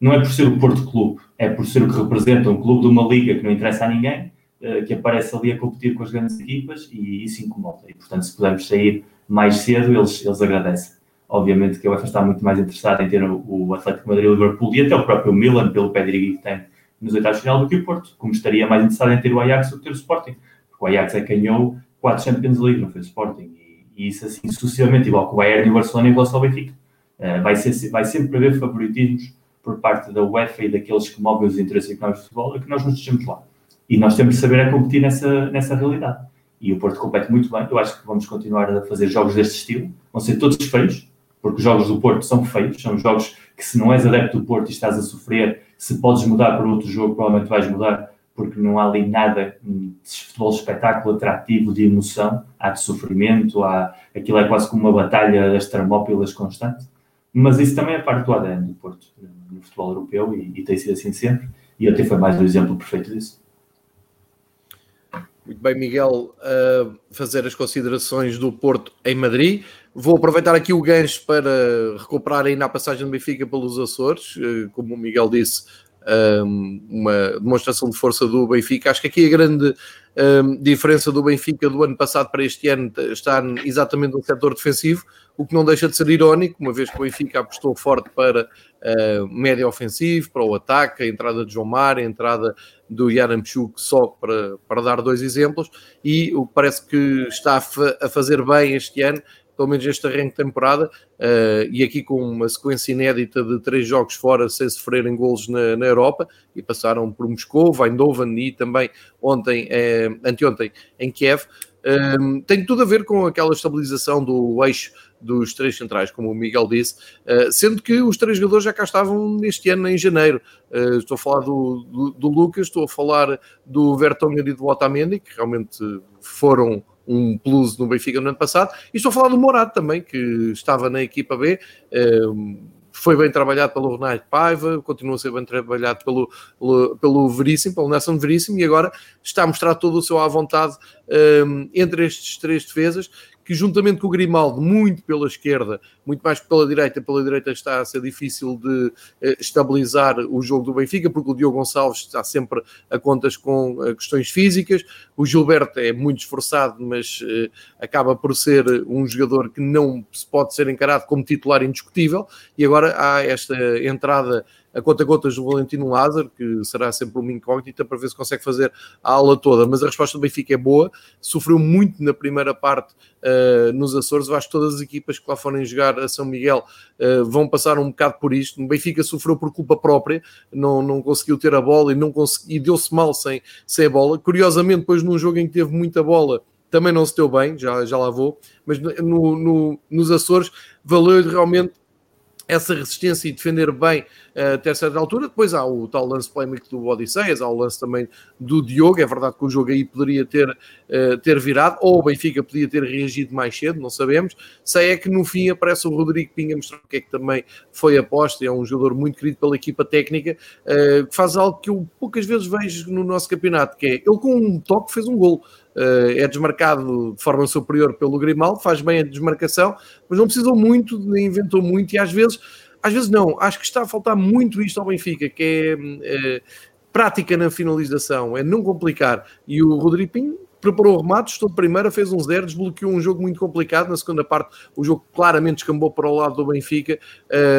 não é por ser o Porto Clube, é por ser o que representa um clube de uma liga que não interessa a ninguém, eh, que aparece ali a competir com as grandes equipas e isso incomoda. E, portanto, se pudermos sair mais cedo, eles, eles agradecem. Obviamente que a UEFA está muito mais interessada em ter o, Atlético Madrid o Liverpool e até o próprio Milan, pelo pedigree que tem nos oitavos de final do que o Porto, como estaria mais interessado em ter o Ajax do que ter o Sporting. Porque o Ajax é que ganhou quatro Champions League, não foi o Sporting. E, e isso assim sucessivamente, igual que o Bayern e o Barcelona em relação ao Benfica. Uh, vai, ser, vai sempre haver favoritismos por parte da UEFA e daqueles que movem os interesses económicos de futebol, é que nós nos deixamos lá. E nós temos de saber a competir nessa, nessa realidade. E o Porto compete muito bem. Eu acho que vamos continuar a fazer jogos deste estilo. Vão ser todos feios, porque os jogos do Porto são feios. São jogos que, se não és adepto do Porto e estás a sofrer se podes mudar para outro jogo, provavelmente vais mudar, porque não há ali nada de futebol espetáculo atrativo de emoção, há de sofrimento, há, aquilo é quase como uma batalha das termópilas constante. Mas isso também é parte do ADN do Porto, no futebol europeu, e, e tem sido assim sempre. E até foi mais um exemplo perfeito disso. Muito bem, Miguel, uh, fazer as considerações do Porto em Madrid. Vou aproveitar aqui o gancho para recuperar ainda a passagem do Benfica pelos Açores. Uh, como o Miguel disse, um, uma demonstração de força do Benfica. Acho que aqui a grande um, diferença do Benfica do ano passado para este ano está exatamente no setor defensivo, o que não deixa de ser irónico, uma vez que o Benfica apostou forte para uh, médio ofensivo, para o ataque, a entrada de João Mar, a entrada do Yaramchuk, só para, para dar dois exemplos, e o que parece que está a fazer bem este ano pelo menos este arranque de temporada, uh, e aqui com uma sequência inédita de três jogos fora sem sofrerem golos na, na Europa, e passaram por Moscou, Eindhoven e também ontem, eh, anteontem, em Kiev. Um, tem tudo a ver com aquela estabilização do eixo dos três centrais, como o Miguel disse, uh, sendo que os três jogadores já cá estavam neste ano, em janeiro. Uh, estou a falar do, do, do, Lucas, estou a falar do Vertonghen e do Otamendi, que realmente foram um plus no Benfica no ano passado, e estou a falar do Morado também, que estava na equipa B, foi bem trabalhado pelo Ronaldo Paiva, continua a ser bem trabalhado pelo, pelo, pelo Veríssimo, pelo Nelson Veríssimo, e agora está a mostrar todo o seu à vontade um, entre estes três defesas, que juntamente com o Grimaldo, muito pela esquerda, muito mais pela direita, pela direita está a ser difícil de eh, estabilizar o jogo do Benfica, porque o Diogo Gonçalves está sempre a contas com eh, questões físicas, o Gilberto é muito esforçado, mas eh, acaba por ser um jogador que não se pode ser encarado como titular indiscutível, e agora há esta entrada a conta-gotas do Valentino Lázaro, que será sempre uma incógnita para ver se consegue fazer a aula toda. Mas a resposta do Benfica é boa, sofreu muito na primeira parte uh, nos Açores. Eu acho que todas as equipas que lá forem jogar a São Miguel uh, vão passar um bocado por isto. O Benfica sofreu por culpa própria, não, não conseguiu ter a bola e, não e deu-se mal sem, sem a bola. Curiosamente, depois num jogo em que teve muita bola, também não se deu bem, já, já lá vou, mas no, no, nos Açores valeu realmente essa resistência e defender bem uh, até certa altura. Depois há o tal lance polémico do Odisseias, há o lance também do Diogo. É verdade que o jogo aí poderia ter, uh, ter virado, ou o Benfica podia ter reagido mais cedo, não sabemos. Sei é que no fim aparece o Rodrigo Pinga mostrar que é que também foi aposta. É um jogador muito querido pela equipa técnica, uh, que faz algo que eu poucas vezes vejo no nosso campeonato, que é ele com um toque fez um gol. É desmarcado de forma superior pelo Grimaldo, faz bem a desmarcação, mas não precisou muito, nem inventou muito, e às vezes, às vezes não, acho que está a faltar muito isto ao Benfica, que é, é prática na finalização, é não complicar. E o Rodrigo Pinho preparou remates, estou de primeira, fez um zero, desbloqueou um jogo muito complicado. Na segunda parte, o jogo claramente descambou para o lado do Benfica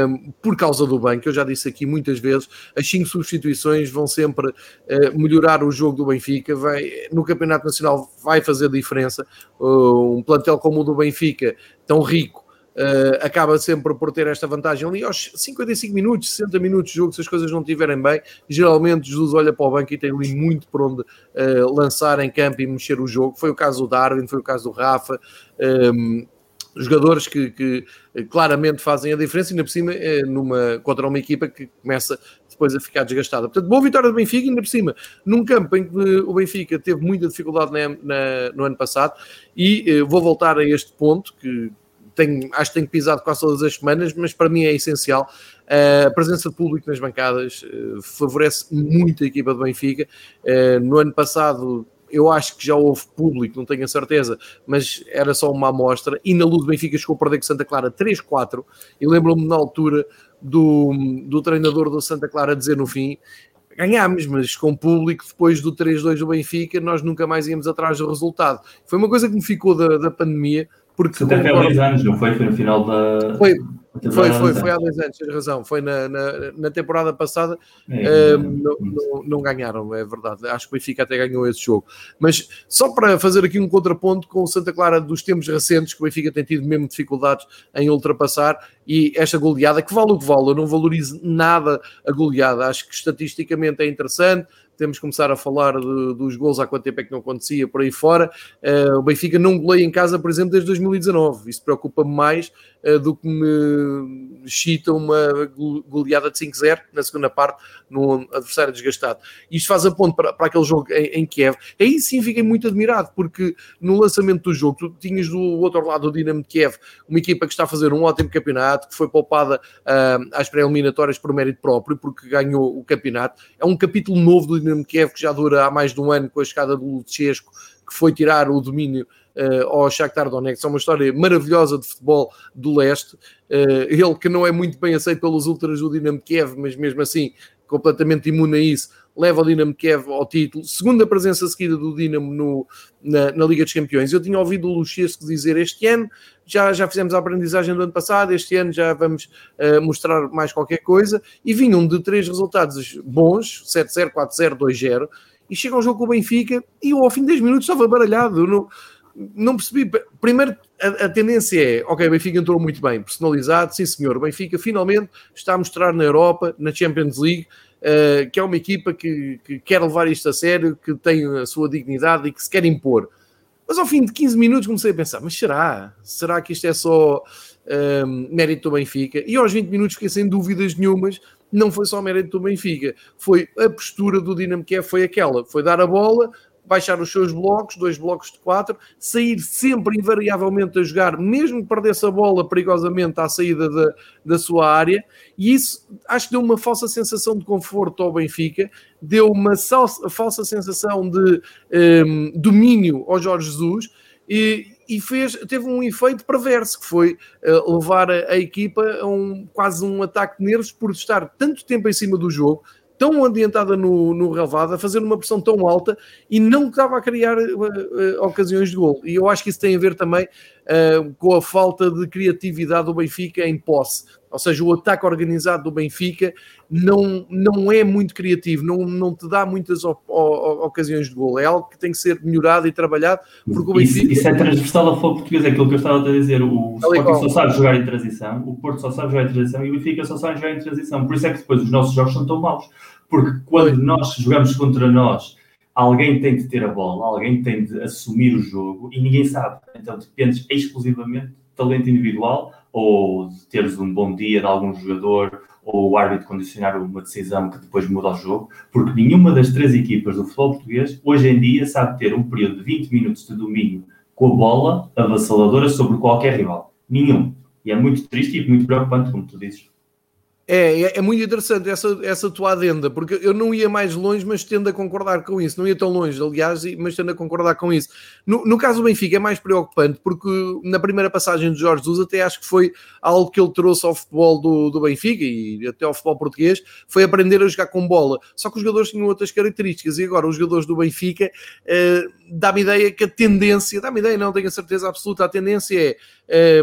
um, por causa do banco. Eu já disse aqui muitas vezes: as cinco substituições vão sempre uh, melhorar o jogo do Benfica. Vai, no Campeonato Nacional vai fazer diferença. Uh, um plantel como o do Benfica, tão rico Uh, acaba sempre por ter esta vantagem ali aos 55 minutos, 60 minutos de jogo, se as coisas não estiverem bem, geralmente Jesus olha para o banco e tem ali muito por onde uh, lançar em campo e mexer o jogo. Foi o caso do Darwin, foi o caso do Rafa, um, ehm, jogadores que, que, claramente fazem a diferença, ainda por cima é numa, contra uma equipa que começa depois a ficar desgastada. Portanto, boa vitória do Benfica, ainda por cima, num campo em que o Benfica teve muita dificuldade na, na, no ano passado, e uh, vou voltar a este ponto que tenho, acho que tenho pisado quase todas as semanas, mas para mim é essencial. a presença de público nas bancadas uh, favorece muito a equipa do Benfica. Uh, no ano passado, eu acho que já houve público, não tenho a certeza, mas era só uma amostra. E na luz do Benfica chegou a perder com Santa Clara 3-4. E lembro-me na altura do, do treinador do Santa Clara dizer no fim: ganhámos, mas com público, depois do 3-2 do Benfica, nós nunca mais íamos atrás do resultado. Foi uma coisa que me ficou da, da pandemia, porque Até há dois anos, não foi? Foi no final da. Foi, foi, foi, foi há dois anos, tens razão. Foi na, na, na temporada passada, é, um, não, não, não, ganharam, é verdade. Acho que o Benfica até ganhou esse jogo. Mas só para fazer aqui um contraponto com o Santa Clara dos tempos recentes, que o Benfica tem tido mesmo dificuldades em ultrapassar, e esta goleada, que vale o que vale, eu não valorizo nada a goleada. Acho que estatisticamente é interessante temos que começar a falar de, dos gols há quanto tempo é que não acontecia por aí fora. Uh, o Benfica não goleia em casa, por exemplo, desde 2019. Isso preocupa-me mais uh, do que me chita uma goleada de 5-0 na segunda parte, num adversário desgastado. Isto faz a ponto para, para aquele jogo em, em, Kiev. Aí sim fiquei muito admirado, porque no lançamento do jogo, tu tinhas do outro lado o Dinamo de Kiev, uma equipa que está a fazer um ótimo campeonato, que foi poupada uh, às pré-eliminatórias por mérito próprio, porque ganhou o campeonato. É um capítulo novo do Dinamo Kiev que já dura há mais de um ano com a escada do Luchesco, que foi tirar o domínio uh, ao Shakhtar Donetsk. É uma história maravilhosa de futebol do leste. Uh, ele que não é muito bem aceito pelos ultras do Dinamo Kiev, mas mesmo assim completamente imune a isso, leva o Dinamo Kiev ao título. Segunda presença seguida do Dinamo no, na, na, Liga dos Campeões. Eu tinha ouvido o Luchesco dizer este ano já, já fizemos a aprendizagem do ano passado, este ano já vamos uh, mostrar mais qualquer coisa. E vinham de três resultados bons, 7-0, 4-0, 2-0, e chega ao jogo com o Benfica e eu ao fim de 10 minutos estava baralhado. Não, não percebi. Primeiro, a, a, tendência é, ok, Benfica entrou muito bem, personalizado, sim senhor, Benfica finalmente está a mostrar na Europa, na Champions League, uh, que é uma equipa que, que, quer levar isto a sério, que tem a sua dignidade e que se quer impor. Mas ao fim de 15 minutos comecei a pensar, mas será? Será que isto é só um, ehm, mérito do Benfica? E aos 20 minutos fiquei sem dúvidas nenhumas, não foi só mérito do Benfica, foi a postura do Dinamo Kiev, foi aquela, foi dar a bola, baixar os seus blocos, dois blocos de quatro, sair sempre invariavelmente a jogar, mesmo que perdesse a bola perigosamente à saída da, da sua área, e isso acho que deu uma falsa sensação de conforto ao Benfica, deu uma falsa sensação de um, domínio ao Jorge Jesus, e, e, fez, teve um efeito perverso, que foi uh, levar a, a, equipa a um, quase um ataque de nervos por estar tanto tempo em cima do jogo, tão adiantada no, no relevado, a fazer uma pressão tão alta e não estava a criar uh, uh, ocasiões de gol. E eu acho que isso tem a ver também uh, com a falta de criatividade do Benfica em posse. Ou seja, o ataque organizado do Benfica não, não é muito criativo, não, não te dá muitas op, o, ocasiões de gol. É algo que tem que ser melhorado e trabalhado. Porque o Benfica... isso, isso é transversal ao futebol português, é aquilo que eu estava a dizer. O Sporting só sabe jogar em transição, o Porto só sabe jogar em transição e o Benfica só sabe jogar em transição. Por isso é que depois os nossos jogos são tão maus. Porque quando nós jogamos contra nós alguém tem de ter a bola, alguém tem de assumir o jogo e ninguém sabe. Então dependes exclusivamente de talento individual ou de teres um bom dia de algum jogador ou o árbitro condicionar uma decisão que depois muda o jogo, porque nenhuma das três equipas do futebol português hoje em dia sabe ter um período de 20 minutos de domínio com a bola avassaladora sobre qualquer rival. Nenhum. E é muito triste e muito preocupante, como tu dizes. É, é, é, muito interessante essa, essa tua adenda, porque eu não ia mais longe, mas tendo a concordar com isso. Não ia tão longe, aliás, mas tendo a concordar com isso. No, no caso do Benfica é mais preocupante, porque na primeira passagem de Jorge Jesus, até acho que foi algo que ele trouxe ao futebol do, do Benfica e até ao futebol português, foi aprender a jogar com bola. Só que os jogadores tinham outras características, e agora os jogadores do Benfica eh, dá-me ideia que a tendência, dá-me ideia, não tenho a certeza absoluta, a tendência é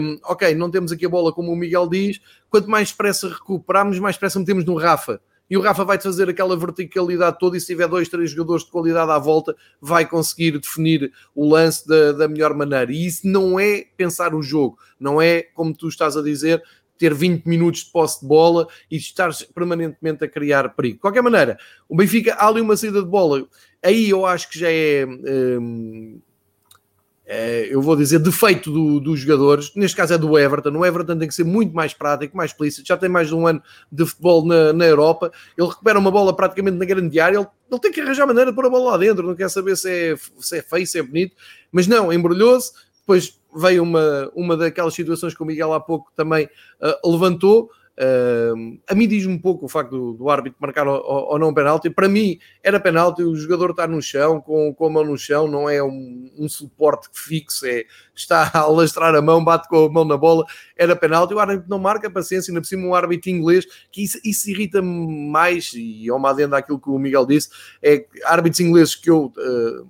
um, ok, não temos aqui a bola como o Miguel diz, quanto mais pressa recuperarmos, mais pressa metemos no Rafa. E o Rafa vai fazer aquela verticalidade toda e se tiver dois, três jogadores de qualidade à volta, vai conseguir definir o lance da, da melhor maneira. E isso não é pensar o jogo, não é, como tu estás a dizer, ter 20 minutos de posse de bola e estar permanentemente a criar perigo. De qualquer maneira, o Benfica, há ali uma saída de bola, aí eu acho que já é... Um, é, eu vou dizer, defeito do, dos jogadores, neste caso é do Everton. O Everton tem que ser muito mais prático, mais explícito. Já tem mais de um ano de futebol na, na Europa. Ele recupera uma bola praticamente na grande área. Ele, ele tem que arranjar maneira de pôr a bola lá dentro. Não quer saber se é, se é feio, se é bonito. Mas não, embrulhou-se. Depois veio uma, uma daquelas situações que o Miguel há pouco também uh, levantou. Uh, a mim diz-me um pouco o facto do, do árbitro marcar ou, não penalti. Para mim era penalti, o jogador está no chão, com, com a mão no chão, não é um, um suporte fixo, é, está [laughs] a lastrar a mão, bate com a mão na bola, era penalti. O árbitro não marca paciência, ainda por cima um árbitro inglês, que isso, isso irrita-me mais, e é uma adenda àquilo que o Miguel disse, é árbitros ingleses que eu. Uh,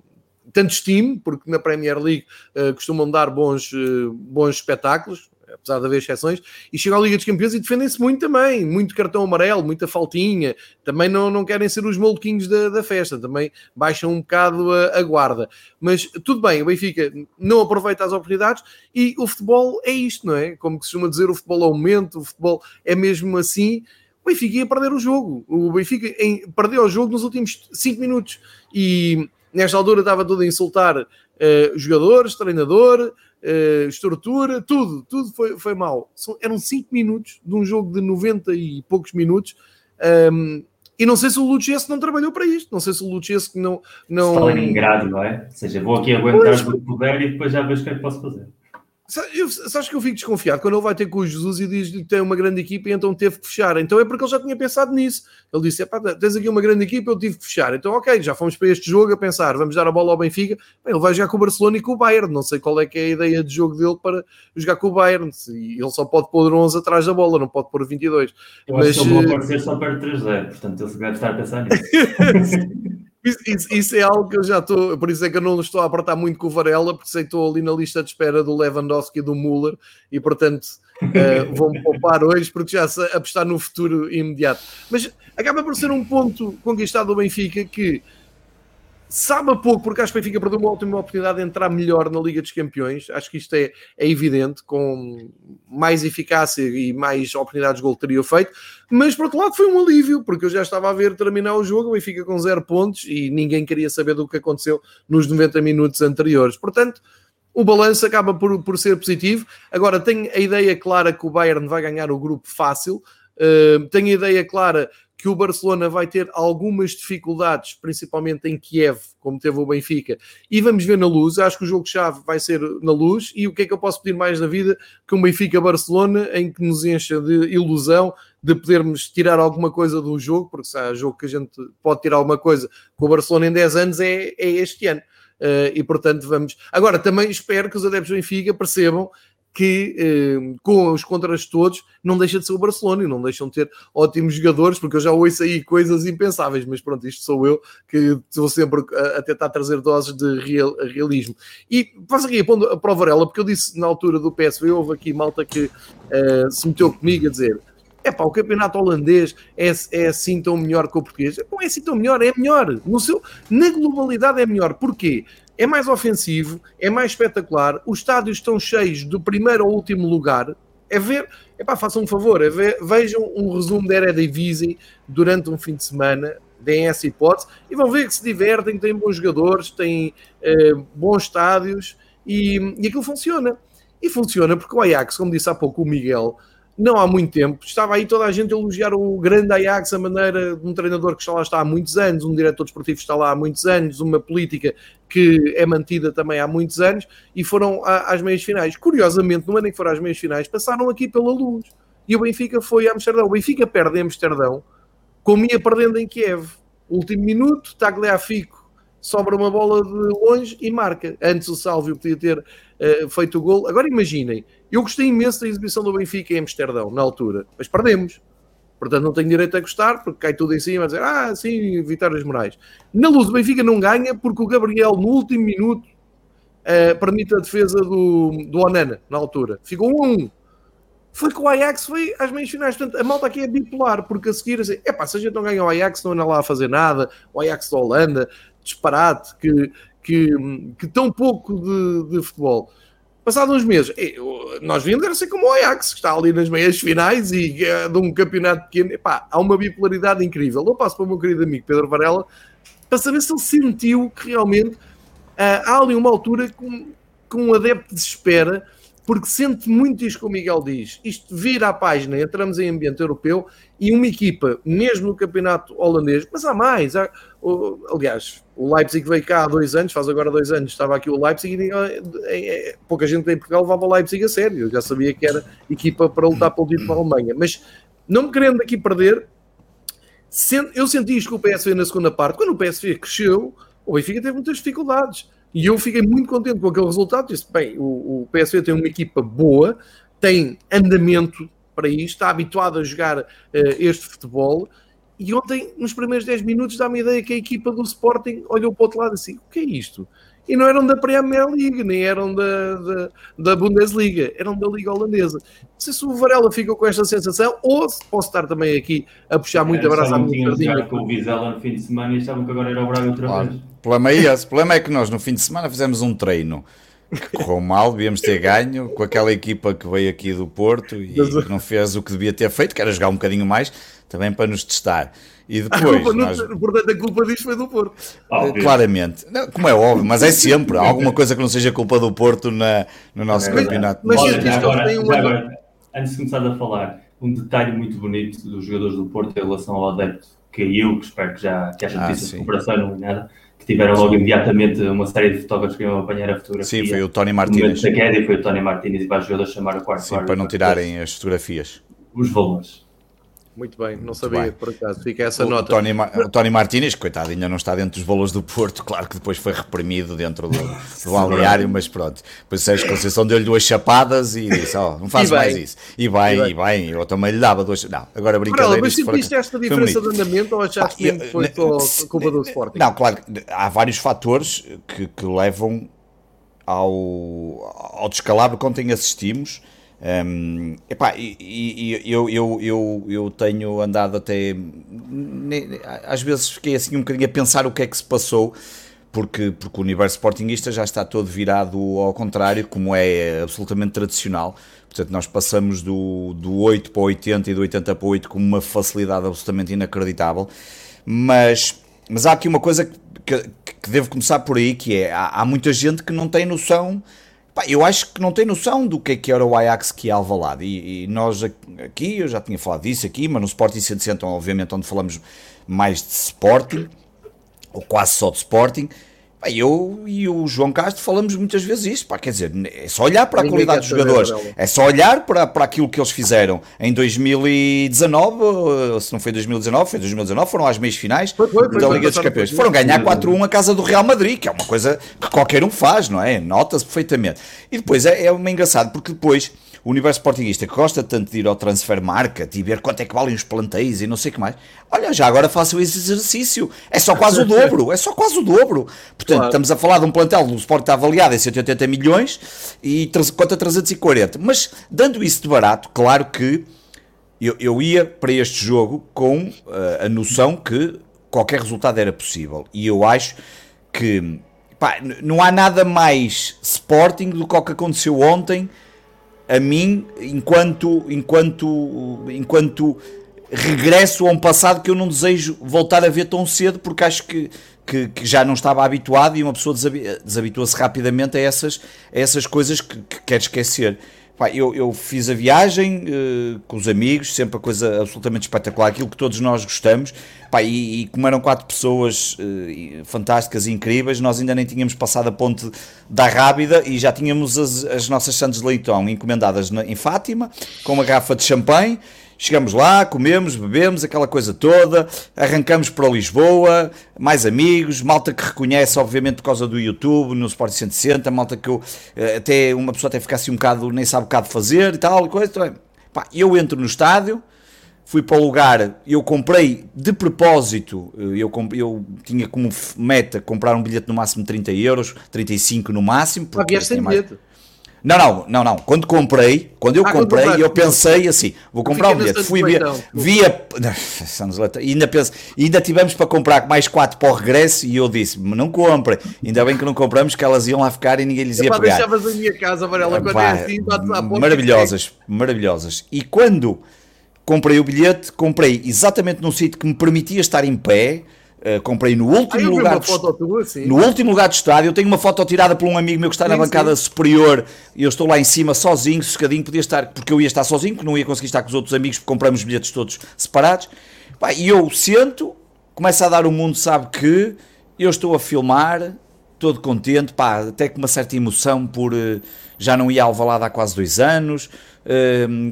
tanto estimo, porque na Premier League uh, costumam dar bons, uh, bons espetáculos, apesar de haver exceções, e chegam à Liga dos Campeões e defendem-se muito também, muito cartão amarelo, muita faltinha, também não, não querem ser os maluquinhos da, da festa, também baixam um bocado a, a, guarda. Mas tudo bem, o Benfica não aproveita as oportunidades e o futebol é isto, não é? Como se costuma dizer, o futebol é o momento, o futebol é mesmo assim. O Benfica ia perder o jogo. O Benfica em, perdeu o jogo nos últimos 5 minutos e nesta altura estava tudo a insultar uh, jogadores, treinador, uh, estrutura, tudo, tudo foi, foi mal. São, eram 5 minutos de um jogo de 90 e poucos minutos. Um, e não sei se o Lucchesco não trabalhou para isto. Não sei se o Lucchesco não. não... Stalingrado, não é? Ou seja, vou aqui aguentar o que puder e depois já vejo o que é que posso fazer. Sabes que eu fico desconfiado quando ele vai ter com o Jesus e diz que tem uma grande equipa e então teve que fechar. Então é porque ele já tinha pensado nisso. Ele disse: tens aqui uma grande equipa, eu tive que fechar. Então, ok, já fomos para este jogo a pensar, vamos dar a bola ao Benfica. Bem, ele vai jogar com o Barcelona e com o Bayern. Não sei qual é que é a ideia de jogo dele para jogar com o Bayern. E ele só pode pôr 11 atrás da bola, não pode pôr 22. Eu Mas, acho que ele vai aparecer só perto 3-0, portanto ele deve estar a pensar nisso. [laughs] Isso, isso, isso, é algo que eu já estou, por isso é que eu não estou a apertar muito com o Varela, porque sei que estou ali na lista de espera do Lewandowski e do Müller e portanto uh, [laughs] vou-me poupar hoje porque já apostar no futuro imediato. Mas acaba por ser um ponto conquistado do Benfica que sabe a pouco, porque acho que o Benfica perdeu uma ótima oportunidade de entrar melhor na Liga dos Campeões. Acho que isto é, é evidente, com mais eficácia e mais oportunidades de gol teria feito. Mas, por outro lado, foi um alívio, porque eu já estava a ver terminar o jogo, o Benfica com zero pontos e ninguém queria saber do que aconteceu nos 90 minutos anteriores. Portanto, o balanço acaba por, por ser positivo. Agora, tenho a ideia clara que o Bayern vai ganhar o grupo fácil. Uh, tenho a ideia clara que o Barcelona vai ter algumas dificuldades, principalmente em Kiev, como teve o Benfica, e vamos ver na luz. Acho que o jogo-chave vai ser na luz. E o que é que eu posso pedir mais na vida que um Benfica-Barcelona em que nos encha de ilusão de podermos tirar alguma coisa do jogo, porque se há jogo que a gente pode tirar alguma coisa com o Barcelona em 10 anos, é, é este ano. Uh, e portanto vamos. Agora, também espero que os adeptos do Benfica percebam que eh, com os contras todos não deixa de ser o Barcelona e não deixam de ter ótimos jogadores, porque eu já ouço aí coisas impensáveis, mas pronto, isto sou eu que estou sempre a, tentar trazer doses de real, realismo. E faço aqui a prova Varela, porque eu disse na altura do PSV, houve aqui malta que eh, se meteu comigo a dizer é pá, o campeonato holandês é, é assim tão melhor que o português. Não é assim tão melhor, é melhor. No seu, na globalidade é melhor. Porquê? É mais ofensivo, é mais espetacular, os estádios estão cheios do primeiro ao último lugar. É ver, é pá, façam um favor, é ver, vejam um resumo da Eredivisie durante um fim de semana, deem essa hipótese e vão ver que se divertem, têm bons jogadores, têm eh, bons estádios e, e aquilo funciona. E funciona porque o Ajax, como disse há pouco o Miguel, não há muito tempo, estava aí toda a gente a elogiar o grande Ajax, a maneira de um treinador que está lá está há muitos anos, um diretor desportivo que está lá há muitos anos, uma política que é mantida também há muitos anos, e foram às meias finais. Curiosamente, no ano em que foram às meias finais, passaram aqui pela luz. e o Benfica foi a Amsterdão. O Benfica perde em Amsterdão, como ia perdendo em Kiev. Último minuto, Tagliafico sobra uma bola de longe e marca. Antes o Sálvio podia ter uh, feito o gol. Agora imaginem, eu gostei imenso da exibição do Benfica em Amsterdão, na altura, mas perdemos. Portanto, não tenho direito a gostar, porque cai tudo em cima a dizer, ah, sim, vitórias morais. Na luz, o Benfica não ganha porque o Gabriel, no último minuto, uh, permite a defesa do, do Onana, na altura. Ficou 1 um 1. Foi com o Ajax, foi às meias finais. Portanto, a malta aqui é bipolar, porque a seguir, assim, epá, se a gente não ganha o Ajax, não anda lá a fazer nada, o Ajax da Holanda, disparate, que, que, que tão pouco de, de futebol. Passado uns meses, nós vimos era ser como o Ajax, que está ali nas meias finais e é de um campeonato pequeno. Epá, há uma bipolaridade incrível. Eu passo para o meu querido amigo Pedro Varela para saber se ele sentiu que realmente uh, há ali uma altura com, com um adepto desespera porque sente muito isto que o Miguel diz. Isto vira a página, entramos em ambiente europeu e uma equipa, mesmo no campeonato holandês, mas há mais. Há, aliás, o Leipzig veio cá há dois anos, faz agora dois anos, estava aqui o Leipzig e é, é, pouca gente em Portugal levava o Leipzig a sério. Eu já sabia que era equipa para lutar pelo título para a Alemanha. Mas não me querendo aqui perder, eu senti isto com o PSV na segunda parte. Quando o PSV cresceu, o Benfica teve muitas dificuldades. E eu fiquei muito contente com aquele resultado. Disse: bem, o, o PSV tem uma equipa boa, tem andamento para isto, está habituado a jogar uh, este futebol. E ontem, nos primeiros 10 minutos, dá-me a ideia que a equipa do Sporting olhou para o outro lado assim: o que é isto? E não eram da Premier League, nem eram da, da, da Bundesliga, eram da Liga Holandesa. Não sei se o Varela ficou com esta sensação ou se posso estar também aqui a puxar muito abraço à minha sardinha. com o Vizela no fim de semana e achavam que agora era o Braga outra claro. vez. O problema é esse. O problema é que nós no fim de semana fizemos um treino correu mal, devíamos ter ganho com aquela equipa que veio aqui do Porto e que não fez o que devia ter feito, que era jogar um bocadinho mais, também para nos testar. E depois. A nós... não, portanto, a culpa disto foi do Porto. Óbvio. Claramente. Não, como é óbvio, mas é sempre. Há alguma coisa que não seja culpa do Porto na, no nosso é, campeonato. Mas, mas Olha, agora, um agora, antes de começar a falar, um detalhe muito bonito dos jogadores do Porto em relação ao adepto que caiu, que espero que já que haja notícias ah, de recuperação, não nada que tiveram logo imediatamente uma série de fotógrafos que iam apanhar a fotografia. Sim, foi o Tony Martínez. Da queda, foi o Tony Martínez e vários jogadores chamaram o quarto Sim, para não tirarem as fotografias. Os valores. Muito bem, não sabia bem. por acaso. Fica essa o nota. Tony, o Tony Martínez, coitado, ainda não está dentro dos valores do Porto. [laughs] Claro que depois foi reprimido dentro do, [laughs] do balneário, mas pronto. Depois o Sérgio Conceição deu-lhe duas chapadas e disse: oh, não faz mais isso. E bem, e bem, e bem, eu também lhe dava duas. Não, agora brincadeira. Mas sentiste esta diferença de andamento ou achaste que foi só culpa do Sporting? Não, claro, há vários fatores que, que levam ao, ao descalabro que ontem assistimos um, epá, e, e, eu, eu, eu, eu tenho andado até. Às vezes fiquei assim um bocadinho a pensar o que é que se passou, porque, porque o universo sportingista já está todo virado ao contrário, como é absolutamente tradicional. Portanto, nós passamos do, do 8 para o 80 e do 80 para o 8 com uma facilidade absolutamente inacreditável. Mas, mas há aqui uma coisa que, que devo começar por aí, que é, há, há muita gente que não tem noção Pá, eu acho que não tem noção do que é que era o Ajax que é Alvalade. E, e nós aqui, eu já tinha falado disso aqui, mas no Sporting 160, obviamente, onde falamos mais de Sporting, ou quase só de Sporting, eu e o João Castro falamos muitas vezes isto, pá, quer dizer, é só olhar para a Ninguém qualidade dos jogadores, é só olhar para, para aquilo que eles fizeram em 2019, se não foi 2019, foi 2019, foram às meias finais foi, foi, da Liga dos Campeões. Foram ganhar 4-1 a casa do Real Madrid, que é uma coisa que qualquer um faz, não é? Nota-se perfeitamente. E depois é, é uma engraçado, porque depois o universo sportinguista que gosta tanto de ir ao transfer market e ver quanto é que valem os plantéis e não sei o que mais, olha, já agora façam esse exercício. É só quase o dobro, é só quase o dobro. Portanto, claro. estamos a falar de um plantel, o Sport está avaliado em 180 milhões e conta 340. Mas, dando isso de barato, claro que eu, eu ia para este jogo com uh, a noção que qualquer resultado era possível. E eu acho que pá, não há nada mais Sporting do que o que aconteceu ontem a mim enquanto, enquanto, enquanto regresso a um passado que eu não desejo voltar a ver tão cedo porque acho que, que, que já não estava habituado e uma pessoa desabitua-se rapidamente a essas, a essas coisas que, que quer esquecer. Pá, eu, eu, fiz a viagem uh, com os amigos, sempre a coisa absolutamente espetacular, aquilo que todos nós gostamos. Pá, e, e como eram quatro pessoas uh, fantásticas e incríveis, nós ainda nem tínhamos passado a ponte da Rábida e já tínhamos as, as nossas Santos de Leitão encomendadas na, em Fátima, com uma garrafa de champanhe. Chegamos lá, comemos, bebemos, aquela coisa toda, arrancamos para Lisboa, mais amigos, malta que reconhece, obviamente, por causa do YouTube, no Sport 160, malta que eu, eh, até uma pessoa até fica assim um bocado, nem sabe o bocado fazer e tal, coisa. Então, pá, eu entro no estádio, fui para o lugar, eu comprei de propósito, eh, eu, eu tinha como meta comprar um bilhete no máximo de 30 euros, 35 no máximo. Porque ah, sem mais... Não, não, não, não. Quando comprei, quando eu ah, comprei, eu pensei assim, vou comprar um bilhete. Fui via, [laughs] via ainda penso, ainda tivemos para comprar mais quatro para o regresso e eu disse, não compre. Ainda bem que não compramos, que elas iam lá ficar e ninguém lhes ia pegar. deixavas a minha casa, Varela, quando é assim, Maravilhosas, maravilhosas. E quando comprei o bilhete, comprei exatamente num sítio que me permitia estar em pé, Uh, comprei no último ah, lugar do, tua, no último lugar do estádio. Eu tenho uma foto tirada por um amigo meu que está sim, na bancada sim. superior e eu estou lá em cima sozinho, soscadinho, podia estar, porque eu ia estar sozinho, porque não ia conseguir estar com os outros amigos, porque compramos bilhetes todos separados. E eu sento, começo a dar o mundo, sabe que eu estou a filmar, todo contente, pá, até com uma certa emoção por uh, já não ia ao Valado há quase dois anos,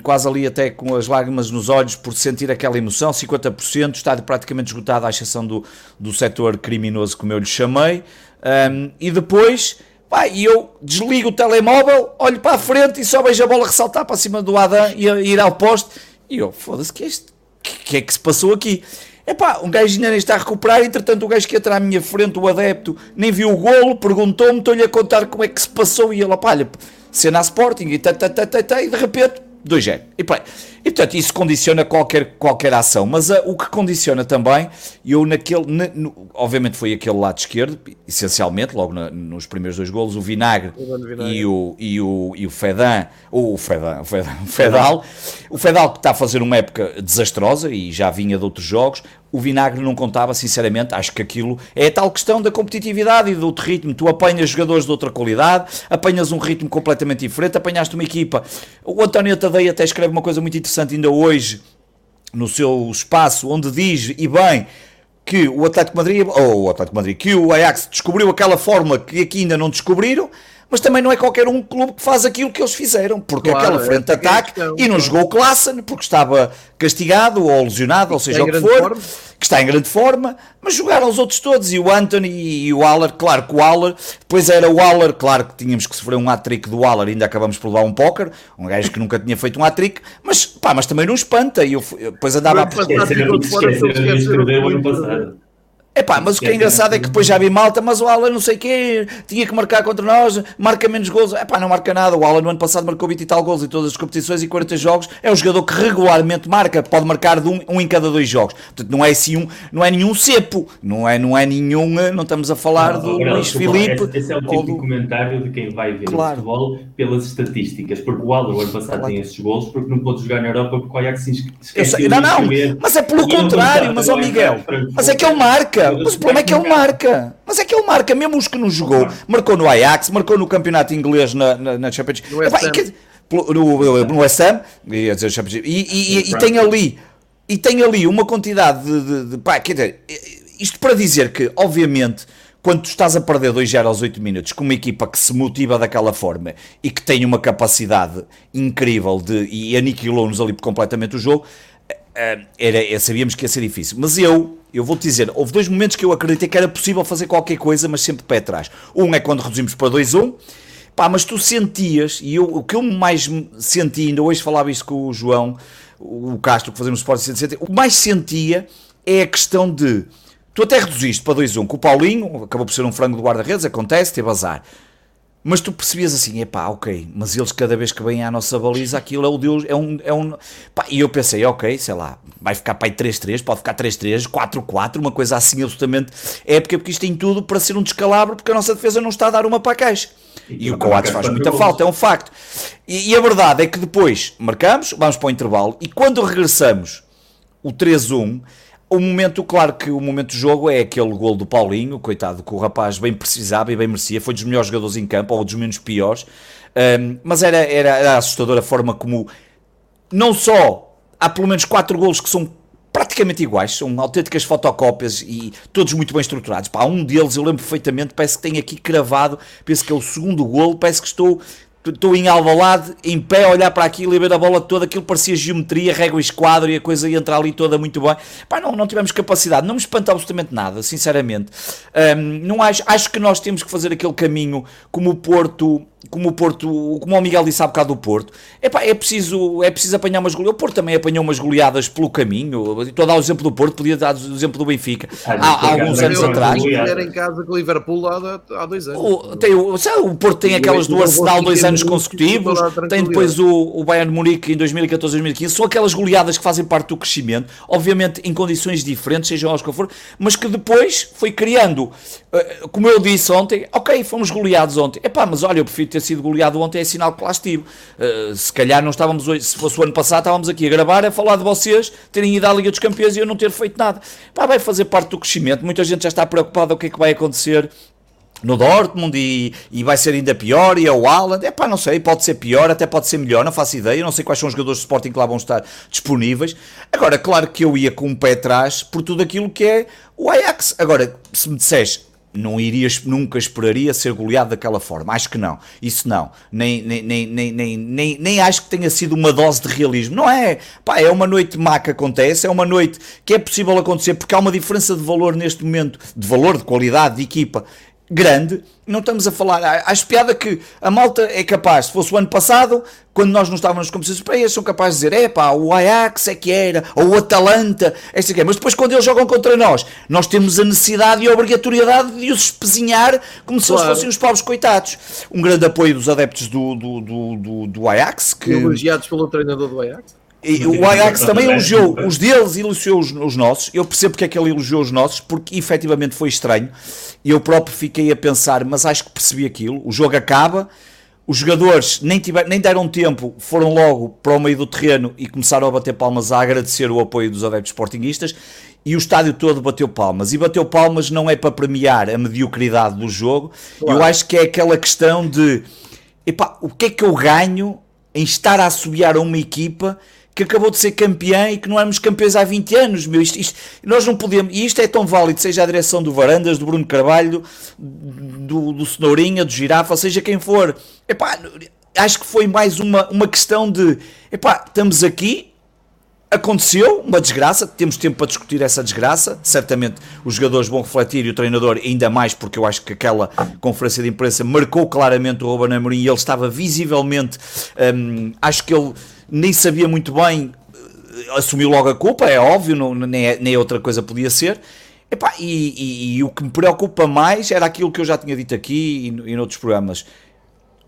quase ali até com as lágrimas nos olhos por sentir aquela emoção, 50%, estádio praticamente esgotado à exceção do, do setor criminoso como eu lhe chamei, um, e depois... Pá, e eu desligo o telemóvel, olho para a frente e só vejo a bola ressaltar para cima do Adam e ir ao poste. E eu, foda-se, que é isto? Que, que, é que se passou aqui? Epá, um gajo ainda nem está a recuperar, entretanto o gajo que entra à minha frente, o adepto, nem viu o golo, perguntou-me, estou-lhe a contar como é que se passou e ele, olha, cena Sporting e, tá, tá, tá, tá, tá, e de repente 2-0. E, e portanto, isso condiciona qualquer, qualquer ação. Mas uh, o que condiciona também, eu naquele. Na, no, obviamente foi aquele lado esquerdo, essencialmente, logo na, nos primeiros dois golos, o Vinagre, o vinagre. E, o, e, o, e o Fedan, o Fedan, o, Fedan, o Fedal. O Fedal que está a fazer uma época desastrosa e já vinha de outros jogos o vinagre não contava, sinceramente. Acho que aquilo é a tal questão da competitividade e do outro ritmo. Tu apanhas jogadores de outra qualidade, apanhas um ritmo completamente diferente, apanhaste uma equipa. O António Tadei até escreve uma coisa muito interessante ainda hoje no seu espaço, onde diz, e bem, que o Atlético Madrid, ou o Atlético Madrid, que o Ajax descobriu aquela fórmula que aqui ainda não descobriram, mas também não é qualquer um clube que faz aquilo que eles fizeram, porque claro, aquela frente de ataque questão, e não claro. jogou Klassen porque estava castigado ou lesionado, ou seja o que for, forma. que está em grande forma, mas jogaram os outros todos, e o Anthony e o Waller, claro que o Waller, depois era o Waller, claro que tínhamos que sofrer um hat-trick do Waller, ainda acabamos por levar um póquer, um gajo que nunca tinha feito um hat-trick, mas pá, mas também não espanta, e eu, eu depois andava a... Esqueceram, esqueceram, esqueceram, Epá, mas o que é engraçado é que depois já vi malta, mas o Alan não sei quê, tinha que marcar contra nós, marca menos gols. Epá, não marca nada. O Alan no ano passado marcou 20 e tal gols em todas as competições e 40 jogos. É um jogador que regularmente marca, pode marcar de um, um em cada dois jogos. Portanto, não é assim um, não é nenhum cepo, não é, não é nenhum, não estamos a falar não, do não, Luís Filipe. Esse, esse, é o tipo do... de comentário de quem vai ver claro. o futebol pelas estatísticas, porque o Alan o ano passado claro. tem esses gols, porque não pode jogar na Europa porque o Ajax se esquece. Não, não, mas é pelo contrário, mas ó Miguel, mas é que ele marca. Mas problema é que ele marca. Mas é que ele marca, mesmo os que não jogou. Marcou no Ajax, marcou no campeonato inglês na, na, na Champions No West Ham. No, no West Ham, ia dizer Champions e, e, e, e tem ali e tem ali uma quantidade de, de, de pá, quer dizer, isto para dizer que, obviamente, quando tu estás a perder 2-0 aos 8 minutos com uma equipa que se motiva daquela forma e que tem uma capacidade incrível de, e aniquilou-nos ali completamente o jogo, eh, era, sabíamos que ia ser difícil. Mas eu, eu vou-te dizer, houve dois momentos que eu acreditei que era possível fazer qualquer coisa, mas sempre pé atrás. Um é quando reduzimos para 2-1, pá, mas tu sentias, e eu, o que eu mais senti, ainda hoje falava isto com o João, o Castro, que fazemos Sport 170, o que mais sentia é a questão de, tu até reduziste para 2-1, com o Paulinho, acabou por ser um frango do guarda-redes, acontece, teve azar. Mas tu percebias assim, epá, ok, mas eles cada vez que vêm à nossa baliza, aquilo é o Deus, é um. É um pá, e eu pensei, ok, sei lá, vai ficar para aí 3-3, pode ficar 3-3, 4-4, uma coisa assim absolutamente épica, porque isto tem tudo para ser um descalabro, porque a nossa defesa não está a dar uma para a caixa. E, e o Coates faz muita falta, é um facto. E, e, a verdade é que depois marcamos, vamos para o intervalo, e quando regressamos o 3-1, o momento, claro que o momento do jogo é aquele gol do Paulinho, coitado, que o rapaz bem precisava e bem merecia, foi dos melhores jogadores em campo, ou dos menos piores, um, mas era, era, era assustadora a forma como, não só há pelo menos quatro golos que são praticamente iguais, são autênticas fotocópias e todos muito bem estruturados. Pá, um deles eu lembro perfeitamente, parece que tem aqui cravado, penso que é o segundo golo, parece que estou estou em Alvalade, em pé, a olhar para aquilo e ver a bola toda, aquilo parecia geometria, régua e esquadro e a coisa ia entrar ali toda muito bem. Pá, não, não tivemos capacidade, não me espanta absolutamente nada, sinceramente. Um, não acho, acho que nós temos que fazer aquele caminho como o Porto como o Porto, como o Miguel disse há bocado do Porto, epá, é, preciso, é preciso apanhar umas goleadas. O Porto também apanhou umas goleadas pelo caminho. Estou a dar o exemplo do Porto, podia dar o exemplo do Benfica há, há alguns anos atrás. Era em casa com o Liverpool há, há dois anos. O, tem, o, sabe, o Porto tem aquelas do Arsenal dois anos consecutivos, tem depois o, o Bayern Munique em 2014, 2015. São aquelas goleadas que fazem parte do crescimento, obviamente em condições diferentes, sejam elas que for, mas que depois foi criando, eh, como eu disse ontem, ok, fomos goleados ontem. Epá, mas olha, eu prefiro ter sido goleado ontem é sinal que lá estive. Uh, se calhar não estávamos hoje, se fosse o ano passado, estávamos aqui a gravar, a falar de vocês terem ido à Liga dos Campeões e eu não ter feito nada. Pá, vai fazer parte do crescimento. Muita gente já está preocupada o que é que vai acontecer no Dortmund e, e vai ser ainda pior e é o Haaland, é pá, não sei, pode ser pior, até pode ser melhor, não faço ideia, não sei quais são os jogadores de Sporting que lá vão estar disponíveis. Agora, claro que eu ia com um pé atrás por tudo aquilo que é o Ajax. Agora, se me disseres, não irias, nunca esperaria ser goleado daquela forma. Acho que não. Isso não. Nem, nem, nem, nem, nem, nem, nem acho que tenha sido uma dose de realismo. Não é. Pá, é uma noite má que acontece, é uma noite que é possível acontecer porque há uma diferença de valor neste momento, de valor, de qualidade, de equipa grande, não estamos a falar. Acho piada que a malta é capaz, se fosse o ano passado, quando nós não estávamos nas competições europeias, são capazes de dizer: é pá, o Ajax é que era, ou o Atalanta, esta que é. Mas depois, quando eles jogam contra nós, nós temos a necessidade e a obrigatoriedade de os espezinhar como se claro. eles fossem os pobres coitados. Um grande apoio dos adeptos do, do, do, do, do Ajax. Que... Elogiados pelo treinador do Ajax. E o Ajax também elogiou os deles e elogiou os, os, nossos. Eu percebo porque é que ele elogiou os nossos, porque efetivamente foi estranho. E eu próprio fiquei a pensar, mas acho que percebi aquilo. O jogo acaba, os jogadores nem, tiver, nem deram tempo, foram logo para o meio do terreno e começaram a bater palmas a agradecer o apoio dos adeptos sportinguistas. E o estádio todo bateu palmas. E bateu palmas não é para premiar a mediocridade do jogo. Claro. Eu acho que é aquela questão de epá, o que é que eu ganho em estar a assobiar a uma equipa que acabou de ser campeã e que não éramos campeões há 20 anos. Meu, isto, isto, nós não podemos, e isto é tão válido, seja a direção do Varandas, do Bruno Carvalho, do, do Cenourinha, do Girafa, seja quem for. Epá, acho que foi mais uma, uma questão de epá, estamos aqui. Aconteceu uma desgraça, temos tempo para discutir essa desgraça. Certamente os jogadores vão refletir e o treinador ainda mais, porque eu acho que aquela conferência de imprensa marcou claramente o Ruben Amorim e ele estava visivelmente. Hum, acho que ele nem sabia muito bem, eh, assumiu logo a culpa, é óbvio, não, nem, é, nem outra coisa podia ser. Epá, e, e, e, o que me preocupa mais era aquilo que eu já tinha dito aqui e, e noutros programas.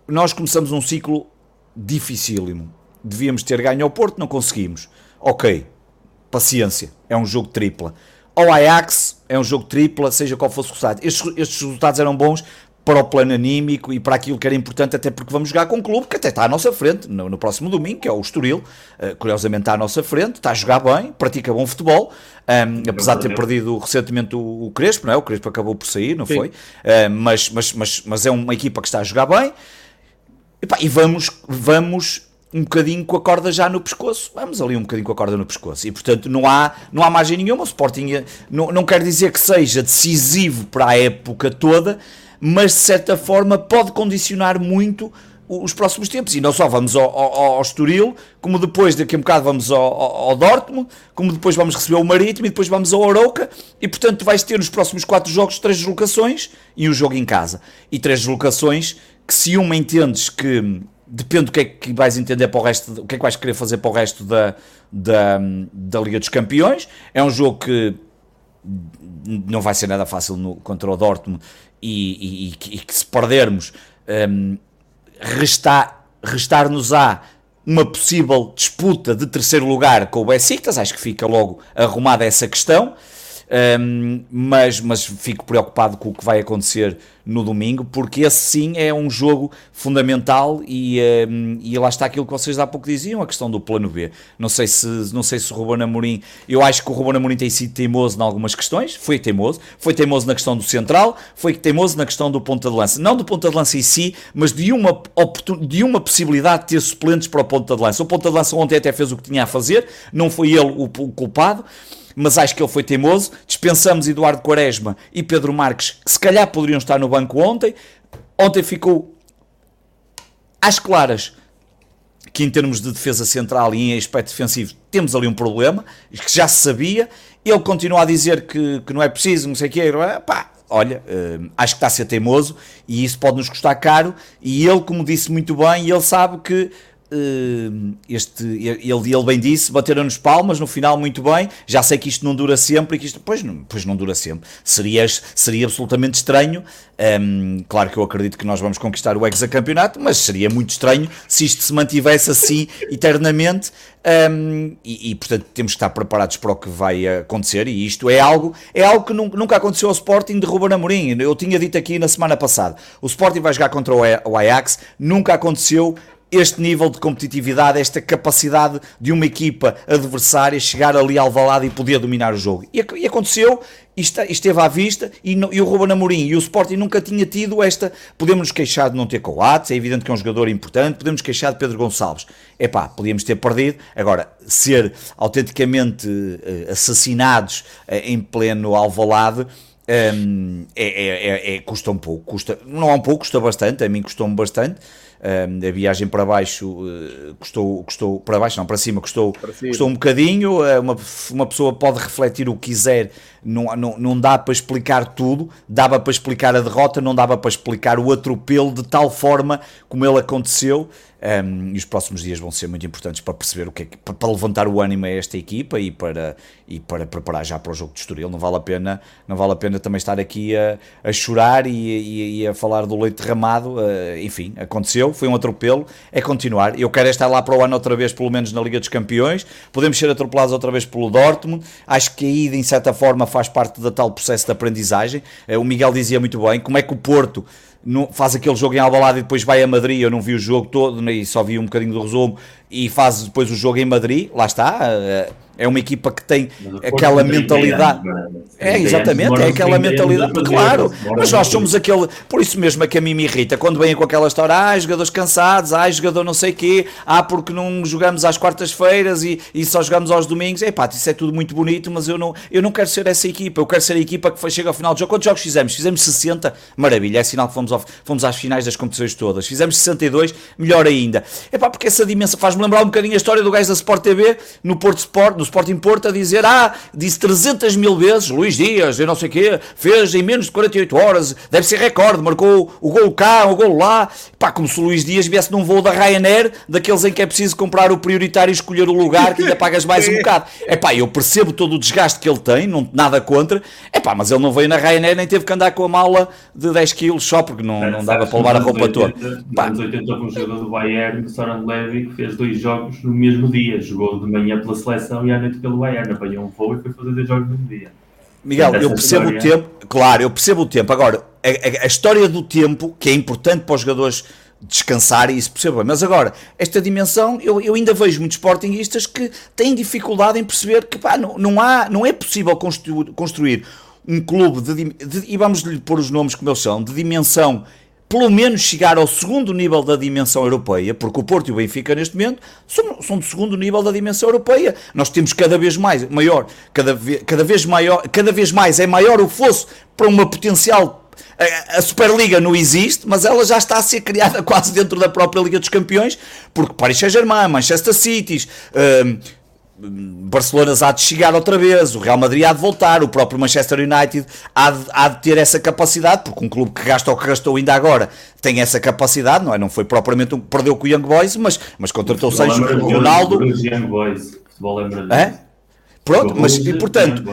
Nós começamos um ciclo dificílimo. Devíamos ter ganho ao Porto, não conseguimos. Ok, paciência, é um jogo tripla. Ao Ajax é um jogo tripla, seja qual fosse o resultado. Estes, estes resultados eram bons para o plano anímico e para aquilo que era importante, até porque vamos jogar com um clube que até está à nossa frente no, no próximo domingo, que é o Estoril. Uh, curiosamente está à nossa frente, está a jogar bem, pratica bom futebol, um, apesar de ter perdido recentemente o, o, Crespo, não é? O Crespo acabou por sair, não Sim. foi? Uh, mas, mas, mas, mas é uma equipa que está a jogar bem. E, pá, e vamos, vamos um bocadinho com a corda já no pescoço. Vamos ali um bocadinho com a corda no pescoço. E portanto não há, não há margem nenhuma. O Sporting eh, não, não quer dizer que seja decisivo para a época toda, mas de certa forma pode condicionar muito os próximos tempos. E não só vamos ao, ao, ao Estoril, como depois, daqui a um bocado, vamos ao, ao, Dortmund, como depois vamos receber o Marítimo e depois vamos ao Arouca. E portanto, vais ter nos próximos quatro jogos três deslocações e um jogo em casa. E três deslocações que, se uma entendes que depende do que é que vais entender para o resto, o que é que vais querer fazer para o resto da, da, da Liga dos Campeões. É um jogo que não vai ser nada fácil no, contra o Dortmund e, e, e, que se perdermos um, restar, restar-nos-á uma possível disputa de terceiro lugar com o Besiktas, acho que fica logo arrumada essa questão. Um, mas, mas fico preocupado com o que vai acontecer no domingo, porque esse sim é um jogo fundamental e, um, e lá está aquilo que vocês há pouco diziam, a questão do plano B. Não sei se, não sei se o Ruben Amorim, eu acho que o Ruben Amorim tem sido teimoso em algumas questões, foi teimoso, foi teimoso na questão do central, foi teimoso na questão do ponta de lança, não do ponta de lança em si, mas de uma, de uma possibilidade de ter suplentes para o ponta de lança. O ponta de lança ontem até fez o que tinha a fazer, não foi ele o, o culpado, mas acho que ele foi teimoso. Dispensamos Eduardo Quaresma e Pedro Marques, que se calhar poderiam estar no banco ontem. Ontem ficou às claras que em termos de defesa central e em aspecto defensivo temos ali um problema, que já se sabia. Ele continua a dizer que, que não é preciso, não sei o quê. Pá, olha, uh, acho que está a ser teimoso e isso pode nos custar caro. E ele, como disse muito bem, ele sabe que este, ele, ele bem disse, bateram-nos palmas no final muito bem, já sei que isto não dura sempre e que isto, pois não, pois não dura sempre, seria, seria absolutamente estranho, um, ehm, claro que eu acredito que nós vamos conquistar o hexacampeonato, mas seria muito estranho se isto se mantivesse assim [laughs] eternamente, um, ehm, e, e, portanto temos que estar preparados para o que vai acontecer. E isto é algo, é algo que nunca aconteceu ao Sporting de Ruben Amorim, eu tinha dito aqui na semana passada, o Sporting vai jogar contra o Ajax, nunca aconteceu este nível de competitividade, esta capacidade de uma equipa adversária chegar ali ao valado e poder dominar o jogo. E, e aconteceu, e esteve à vista, e, no, e, o Ruben Amorim e o Sporting nunca tinha tido esta. Podemos nos queixar de não ter Coates, é evidente que é um jogador importante, podemos queixar de Pedro Gonçalves. É pá, podíamos ter perdido. Agora, ser autenticamente uh, assassinados uh, em pleno alvalade. Um, é, é, é, é, custa um pouco, custa, não é um pouco, custa bastante, a mim custou-me bastante, a viagem para baixo uh, custou, custou, para baixo não, para cima custou, para cima. custou um bocadinho, uh, uma, uma pessoa pode refletir o que quiser, não, não, não dá para explicar tudo, dava para explicar a derrota, não dava para explicar o atropelo de tal forma como ele aconteceu, um, e os próximos dias vão ser muito importantes para perceber o que é que, para levantar o ânimo a esta equipa e para, e para preparar já para o jogo de Estoril. Não vale a pena, não vale a pena também estar aqui a, a chorar e, e, e, a falar do leite derramado. Uh, enfim, aconteceu, foi um atropelo, é continuar. Eu quero estar lá para o ano outra vez, pelo menos na Liga dos Campeões. Podemos ser atropelados outra vez pelo Dortmund. Acho que a ida, em certa forma, faz parte da tal processo de aprendizagem. Uh, o Miguel dizia muito bem como é que o Porto faz aquele jogo em Alvalade e depois vai a Madrid, eu não vi o jogo todo, nem só vi um bocadinho do resumo, e faz depois o jogo em Madrid, lá está, eh, é uma equipa que tem aquela mentalidade. É, exatamente, é aquela mentalidade. Claro, mas nós somos aquele. Por isso mesmo é que a mim me irrita. Quando vêm com aquela história, ah, jogadores cansados, ah, jogador não sei quê, ah, porque não jogamos às quartas-feiras e, e só jogamos aos domingos. É pá, isso é tudo muito bonito, mas eu não, eu não quero ser essa equipa. Eu quero ser a equipa que chega ao final do jogo. Quantos jogos fizemos? Fizemos 60, maravilha, é sinal que fomos, ao, fomos às finais das competições todas. Fizemos 62, melhor ainda. É pá, porque essa dimensão faz-me lembrar um bocadinho a história do gajo da Sport TV no Porto Sport, no Sporting Porto, a dizer, ah, disse 300 mil vezes, Luís Dias, eu não sei o quê, fez em menos de 48 horas, deve ser recorde, marcou o gol cá, o gol lá, pá, como se o Luís Dias viesse num voo da Ryanair, daqueles em que é preciso comprar o prioritário e escolher o lugar, que ainda pagas mais um [laughs] bocado. É pá, eu percebo todo o desgaste que ele tem, não, nada contra, é pá, mas ele não veio na Ryanair nem teve que andar com a mala de 10 kg só, porque não, não dava para levar a roupa toda. Nos 80 houve um jogador do Bayern, o Soran Levy, que fez dois jogos no mesmo dia, jogou de manhã pela seleção e à noite pelo Bayern, apanhou um voo e foi fazer dois jogos no dia. Miguel, eu percebo história. o tempo, claro, eu percebo o tempo. Agora, a, a, a, história do tempo, que é importante para os jogadores descansarem, isso percebo bem. Mas agora, esta dimensão, eu, eu ainda vejo muitos sportinguistas que têm dificuldade em perceber que pá, não, não, há, não é possível construir, construir um clube de, de, e vamos lhe pôr os nomes como eles são, de dimensão pelo menos chegar ao segundo nível da dimensão europeia, porque o Porto e o Benfica neste momento são, são do segundo nível da dimensão europeia. Nós temos cada vez mais, maior, cada, cada vez maior, cada vez mais é maior o fosso para uma potencial a Superliga não existe, mas ela já está a ser criada [laughs] quase dentro da própria Liga dos Campeões, porque Paris Saint-Germain, Manchester City, hum, Barcelona há de chegar outra vez, o Real Madrid há de voltar, o próprio Manchester United há de, há de, ter essa capacidade, porque um clube que gasta o que gastou ainda agora tem essa capacidade, não é? Não foi propriamente um perdeu com o Young Boys, mas, mas contratou seis o Ronaldo. Young Boys, futebol é? Pronto, mas e portanto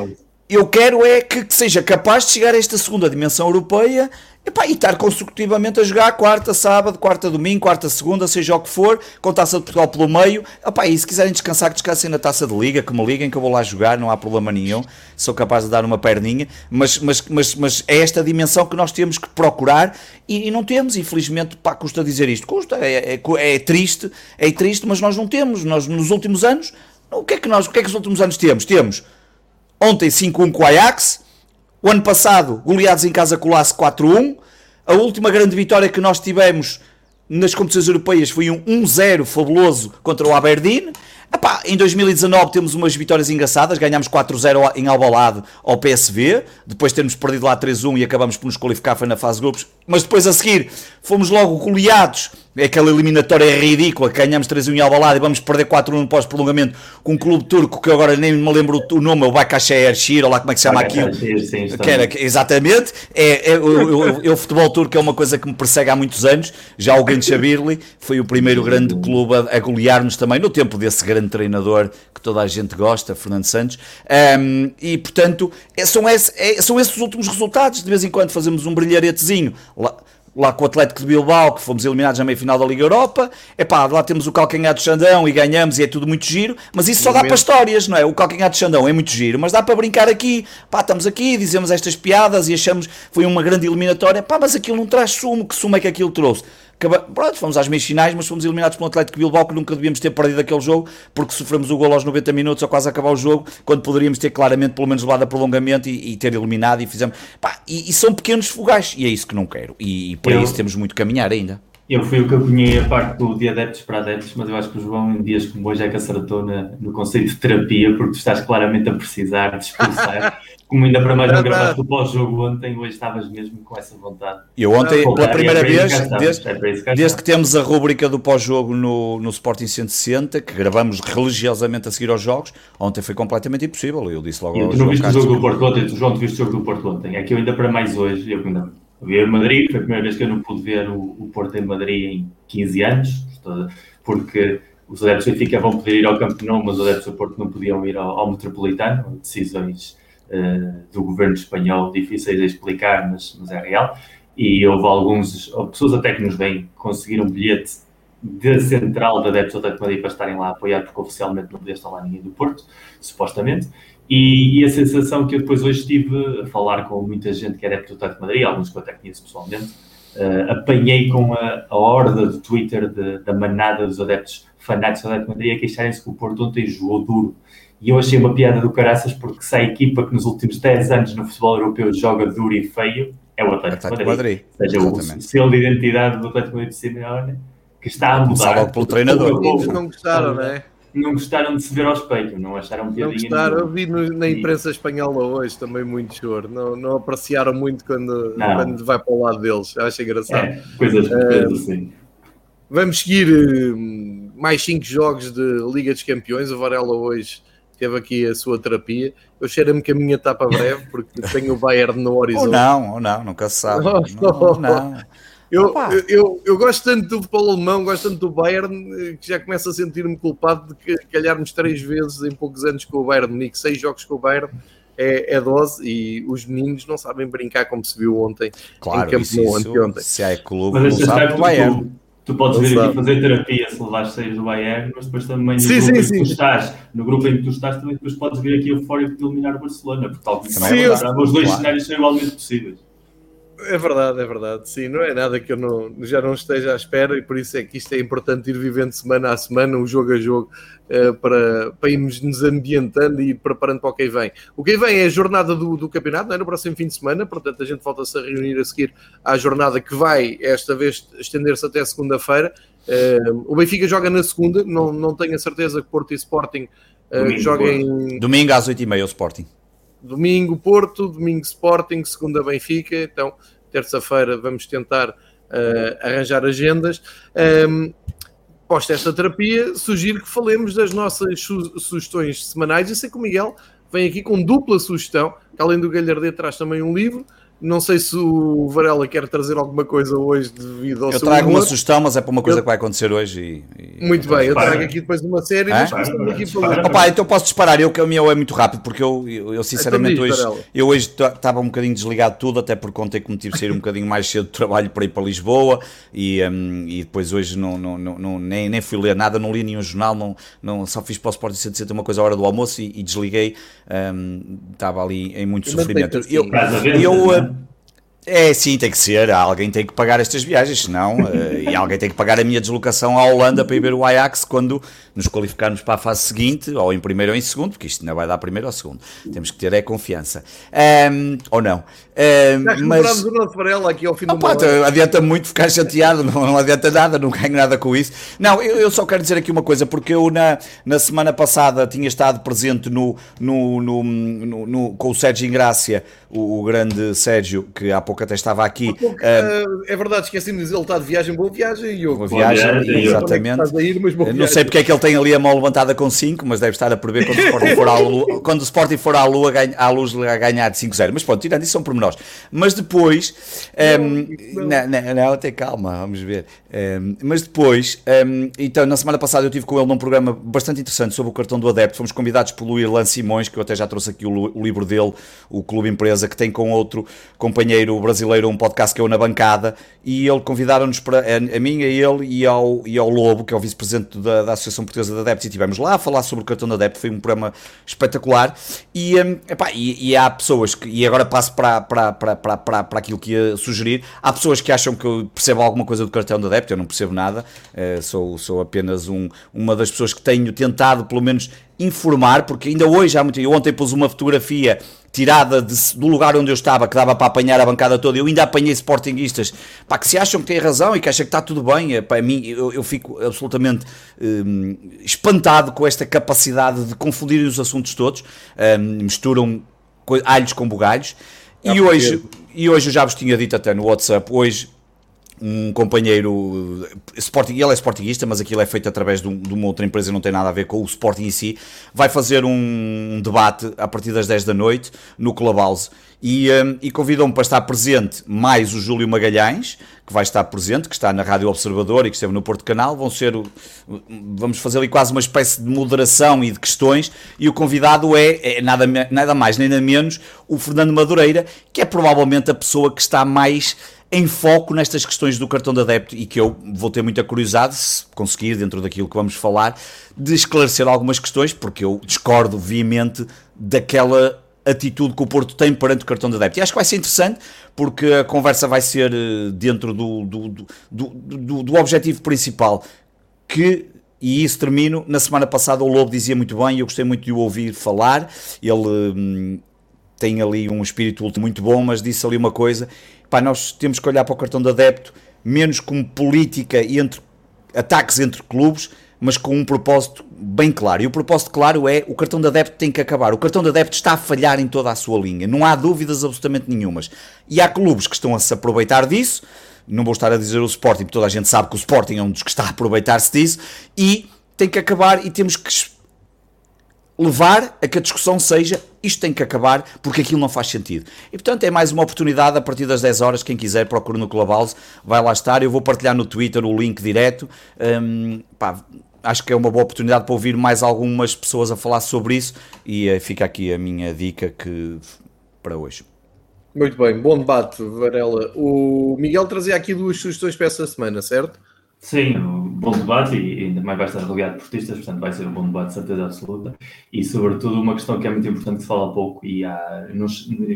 eu quero é que, que, seja capaz de chegar a esta segunda dimensão europeia epá, e estar consecutivamente a jogar quarta, sábado, quarta, domingo, quarta, segunda, seja o que for, com taça de Portugal pelo meio. Epá, e se quiserem descansar, que descansem na taça de liga, que me liguem, que eu vou lá jogar, não há problema nenhum. Sou capaz de dar uma perninha, mas, mas, mas, mas é esta dimensão que nós temos que procurar e, e não temos, infelizmente, pá, custa dizer isto. Custa, é, é, é triste, é triste, mas nós não temos. Nós, nos últimos anos, o que é que nós, o que é que os últimos anos temos? Temos Ontem 5-1 com o Ajax. O ano passado, goleados em casa Lace 4-1. A última grande vitória que nós tivemos nas competições europeias foi um 1-0 fabuloso contra o Aberdeen. Epá, em 2019 temos umas vitórias engraçadas, ganhámos 4-0 em Albalade ao PSV, depois termos perdido lá 3-1 e acabamos por nos qualificar foi na fase de grupos, mas depois a seguir fomos logo goleados aquela eliminatória é ridícula, ganhamos 3-1 em Albalade e vamos perder 4-1 pós-prolongamento com um clube turco que agora nem me lembro o nome, o Bakaşehir Shir, ou lá como é que se chama aquilo. Que era, exatamente, é, é, o, futebol turco é uma coisa que me persegue há muitos anos, já o Ganchabirli foi o primeiro grande clube a, a golear-nos também, no tempo desse grande treinador que toda a gente gosta, Fernando Santos, um, e portanto é, são, esse, é, são esses os últimos resultados, de vez em quando fazemos um brilharetezinho. Lá, lá com o Atlético de Bilbao, que fomos eliminados na meia-final da Liga Europa. É pá, lá temos o calcanhar de Xandão e ganhamos e é tudo muito giro, mas isso só dá para histórias, não é? O calcanhar de Xandão é muito giro, mas dá para brincar aqui. Pá, estamos aqui, dizemos estas piadas e achamos foi uma grande eliminatória. Pá, mas aquilo não traz sumo, que sumo é que aquilo trouxe? Pronto, fomos às meias finais, mas fomos eliminados pelo Atlético Bilbao, que nunca devíamos ter perdido aquele jogo, porque sofremos o gol aos 90 minutos, ou quase acabar o jogo, quando poderíamos ter claramente pelo menos levado a prolongamento e, e ter eliminado e fizemos. Pá, e, e, são pequenos fogais, e é isso que não quero. E, e para eu, isso temos muito que caminhar ainda. Eu fui o que apanhei a parte do de adeptos para adeptos, mas eu acho que o João, em dias como hoje, é que acertou na, no conceito de terapia, porque tu estás claramente a precisar de expulsar [laughs] como ainda para mais não gravaste o pós-jogo ontem, hoje estavas mesmo com essa vontade. Eu ontem, pela primeira vez, desde, é desde que temos a rúbrica do pós-jogo no, no Sporting 160, que gravamos religiosamente a seguir aos jogos, ontem foi completamente impossível. Eu disse logo. E tu não viste o jogo do Porto ontem, tu, João, tu viste o jogo do Porto ontem. É que eu ainda para mais hoje, eu ainda vi Madrid, foi a primeira vez que eu não pude ver o, o Porto em Madrid em 15 anos, porque os adeptos do Benfica vão poder ir ao Camp Nou, mas os adeptos do Porto não podiam ir ao, ao Metropolitano, decisões uh, do governo espanhol difíceis de explicar, mas, mas, é real. E houve alguns, pessoas até que nos vêm, conseguir um bilhete da central da Adeptos Atlético Madrid para estarem lá a apoiar, porque oficialmente não podia estar lá ninguém do Porto, supostamente. E, e, a sensação que eu depois hoje tive a falar com muita gente que é adepto do Atlético Madrid, alguns que eu até conheço pessoalmente, uh, apanhei com a, a horda do Twitter de, da manada dos adeptos fanáticos do Atlético Madrid a queixarem-se que o Porto ontem jogou duro e eu achei uma piada do caraças porque se a equipa que nos últimos 10 anos no futebol europeu joga duro e feio é o Atlético, Atlético Madrid. Madrid. Ou seja, o selo de identidade do Atlético Madrid de Simeone que está a mudar. logo pelo treinador. Eles não gostaram, não é? Não gostaram de se ver ao espelho, não acharam piadinha. Não gostaram, eu vi no, na imprensa espanhola hoje também muito choro. Não, não apreciaram muito quando, não. quando vai para o lado deles. Acho engraçado. É, coisas, uh, coisas assim. Vamos seguir uh, mais 5 jogos de Liga dos Campeões. O Varela hoje teve aqui a sua terapia. Eu cheiro-me que a minha está para breve, porque tenho o Bayern no [laughs] horizonte. Ou não, ou não, nunca se sabe. [laughs] não, não. Eu, eu, eu, eu, gosto tanto do futebol alemão, gosto tanto do Bayern, que já começo a sentir-me culpado de calharmos três vezes em poucos anos com o Bayern Munique, seis jogos com o Bayern. É, é, dose e os meninos não sabem brincar como se viu ontem claro, em Campo isso, anteontem. Se é clube, Mas não sabe o Bayern. Tu podes vir aqui fazer terapia se levares seis do Bayern, mas depois também no sim, grupo sim, em que sim. tu estás, no grupo em que tu estás, também depois podes vir aqui eufórico de eliminar o Barcelona, porque tal como é os dois claro. cenários são igualmente possíveis. É verdade, é verdade. Sim, não é nada que eu não, já não esteja à espera e por isso é que isto é importante ir vivendo semana a semana, um jogo a jogo, uh, para, para irmos nos ambientando e ir preparando para o que vem. O que vem é a jornada do, do campeonato, não é? no próximo fim de semana, portanto a gente volta-se a reunir a seguir à jornada que vai, esta vez, estender-se até segunda-feira. Uh, o Benfica joga na segunda, não, não tenho a certeza que Porto e Sporting uh, joguem. Domingo às 8h30 o Sporting domingo Porto, domingo Sporting, segunda Benfica, então terça-feira vamos tentar uh, arranjar agendas. Um, posta esta terapia, sugiro que falemos das nossas su sugestões semanais. Eu sei que o Miguel vem aqui com dupla sugestão, que além do Galhardet traz também um livro. Não sei se o Varela quer trazer alguma coisa hoje devido ao eu seu trago humor. uma sugestão, mas é para uma coisa Eu- que vai acontecer hoje. E, e- Muito bem, eu trago aqui depois uma série, Hã? mas aqui Opa, então posso disparar. Eu que a minha é muito rápido, porque eu, eu, eu sinceramente Então diz, hoje, Varela. eu hoje ta- estava um bocadinho desligado de tudo, até porque ontem como tive de sair um bocadinho mais cedo do trabalho para ir para Lisboa e, hum, e depois hoje não, não, não, não- nem, nem fui ler nada, não li nenhum jornal, não, não, só fiz para o Sport 160 uma coisa à hora do almoço e, e desliguei. hum, estava ali em muito sofrimento. que Eu, eu, uh, é, sim, tem que ser. Alguém tem que pagar estas viagens, senão. eh, e alguém tem que pagar a minha deslocação à Holanda para ir ver o Ajax quando nos qualificarmos para a fase seguinte, ou em primeiro ou em segundo, porque isto não vai dar primeiro ou segundo. Temos que ter é confiança. Ahm, ou não. Já mas. o Varela aqui ao fim do Opa, uma adianta muito ficar chateado, [laughs] não, não adianta nada, não ganho nada com isso. Não, eu, eu só quero dizer aqui uma coisa, porque eu na, na semana passada tinha estado presente no, no, no, no- no- com o Sérgio Ingrácia, o, o grande Sérgio, que há pouco até estava aqui. Porque, ah, eh, é verdade, esqueci-me de dizer, ele está de viagem, boa viagem. E eu, Boa viagem, viagem, exatamente. estás a ir, mas boa Eu Não viagem. sei porque é que ele tem ali a mão levantada com 5, mas deve estar a prever quando o Sporting for à [laughs] lua, quando o Sporting for à, lua, ganha- à luz a ganhar de 5-0. Mas pronto, tirando isso são pormenores. Mas depois, ehm, não. não, não, não, tem calma, vamos ver. Ehm, mas depois, ehm, então na semana passada eu estive com ele num programa bastante interessante sobre o cartão do adepto. Fomos convidados pelo Irlan Simões, que eu até já trouxe aqui o, o livro dele, o Clube Empresa, que tem com outro companheiro brasileiro um podcast que é o Na Bancada, e ele convidaram-nos para a, a mim, a ele e ao, e ao Lobo, que é o vice-presidente da, da Associação Portuguesa de Adeptos, e estivemos lá a falar sobre o cartão de adepto. Foi um programa espetacular. E, hum, epá, e, e há pessoas que, e agora passo para, para, para, para, para, para aquilo que ia sugerir. Há pessoas que acham que eu percebo alguma coisa do cartão de adepto, eu não percebo nada, Eh, sou, sou apenas um, uma das pessoas que tenho tentado, pelo menos, informar, porque ainda hoje há muito. Eu ontem pus uma fotografia tirada de- do lugar onde eu estava, que dava para apanhar a bancada toda. Eu ainda apanhei sportinguistas pá, que se acham que têm razão e que acham que está tudo bem. Eh, Para mim, eu, eu fico absolutamente hum, espantado com esta capacidade de confundir os assuntos todos. Hum, misturam alhos com bugalhos. É E hoje, e hoje eu já vos tinha dito até no WhatsApp, hoje um companheiro Sporting, ele é Sportingista, mas aquilo é feito através de, um- de uma outra empresa, não tem nada a ver com o Sporting em si, vai fazer um debate a partir das 10 da noite no Clubhouse e, eh, e convidam-me para estar presente mais o Júlio Magalhães, que vai estar presente, que está na Rádio Observador e que esteve no Porto Canal, vão ser, vamos fazer ali quase uma espécie de moderação e de questões, e o convidado é, é nada, nada mais nem nada menos o Fernando Madureira, que é provavelmente a pessoa que está mais em foco nestas questões do cartão de adepto e que eu vou ter muita curiosidade, se conseguir, dentro daquilo que vamos falar, de esclarecer algumas questões, porque eu discordo veemente daquela atitude que o Porto tem perante o cartão de adepto. E acho que vai ser interessante, porque a conversa vai ser eh, dentro do, do, do, do, do- objetivo principal, que e isso termino. Na semana passada o Lobo dizia muito bem, eu gostei muito de o ouvir falar. Ele hum, tem ali um espírito muito bom, mas disse ali uma coisa: pá, nós temos que olhar para o cartão de adepto menos como política e entre ataques entre clubes, mas com um propósito bem claro. E o propósito claro é o cartão de adepto tem que acabar. O cartão de adepto está a falhar em toda a sua linha, não há dúvidas absolutamente nenhumas. E há clubes que estão a se aproveitar disso. Não vou estar a dizer o Sporting, porque toda a gente sabe que o Sporting é um dos que está a aproveitar-se disso, e tem que acabar e temos que levar a que a discussão seja isto tem que acabar porque aquilo não faz sentido. E portanto é mais uma oportunidade a partir das 10 horas, quem quiser procura no Clubhouse, vai lá estar, eu vou partilhar no Twitter o link direto. Hum, pá, acho que é uma boa oportunidade para ouvir mais algumas pessoas a falar sobre isso e eh, fica aqui a minha dica que para hoje. Muito bem, bom debate, Varela. O Miguel trazia aqui duas sugestões para essa semana, certo? Sim, um bom debate e ainda mais vai estar rodeado de portistas, portanto vai ser um bom debate de certeza absoluta. E sobretudo uma questão que é muito importante que se fala pouco e há, eu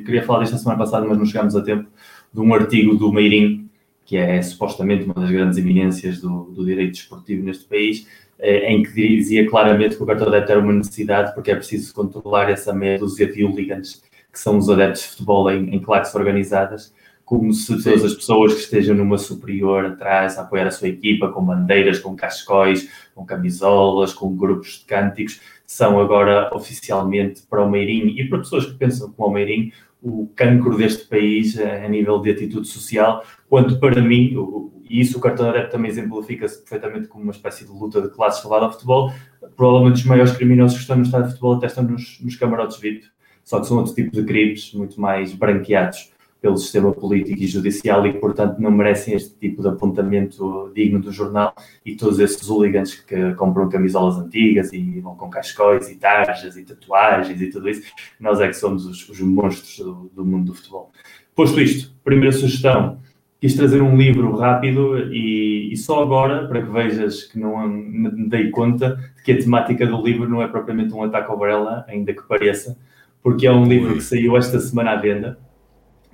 queria falar disto a semana passada, mas não chegámos a tempo, de um artigo do Meirim, que é supostamente uma das grandes eminências do, do direito desportivo neste país, eh, em que dizia claramente que o cartão de adepto era uma necessidade porque é preciso controlar essa meia dúzia de hooligans que são os adeptos de futebol em, em organizadas, como se todas as pessoas que estejam numa superior atrás a apoiar a sua equipa, com bandeiras, com cascóis, com camisolas, com grupos de cânticos, são agora oficialmente para o Meirim e para pessoas que pensam como o Meirim, o cancro deste país eh, a nível de atitude social, quanto para mim, e isso o cartão de adepto também exemplifica-se perfeitamente como uma espécie de luta de classes levada ao futebol, provavelmente os maiores criminosos que estão no estádio de futebol até estão nos, nos camarotes VIP, só que são outro tipo de crimes, muito mais branqueados pelo sistema político e judicial e que, portanto, não merecem este tipo de apontamento digno do jornal. E todos esses hooligans que compram camisolas antigas e vão com cascóis e tarjas e tatuagens e tudo isso, nós é que somos os, os monstros do, do, mundo do futebol. Posto isto, primeira sugestão, quis trazer um livro rápido e, e só agora, para que vejas que não me dei conta de que a temática do livro não é propriamente um ataque ao Varela, ainda que pareça, porque é um livro que saiu esta semana à venda,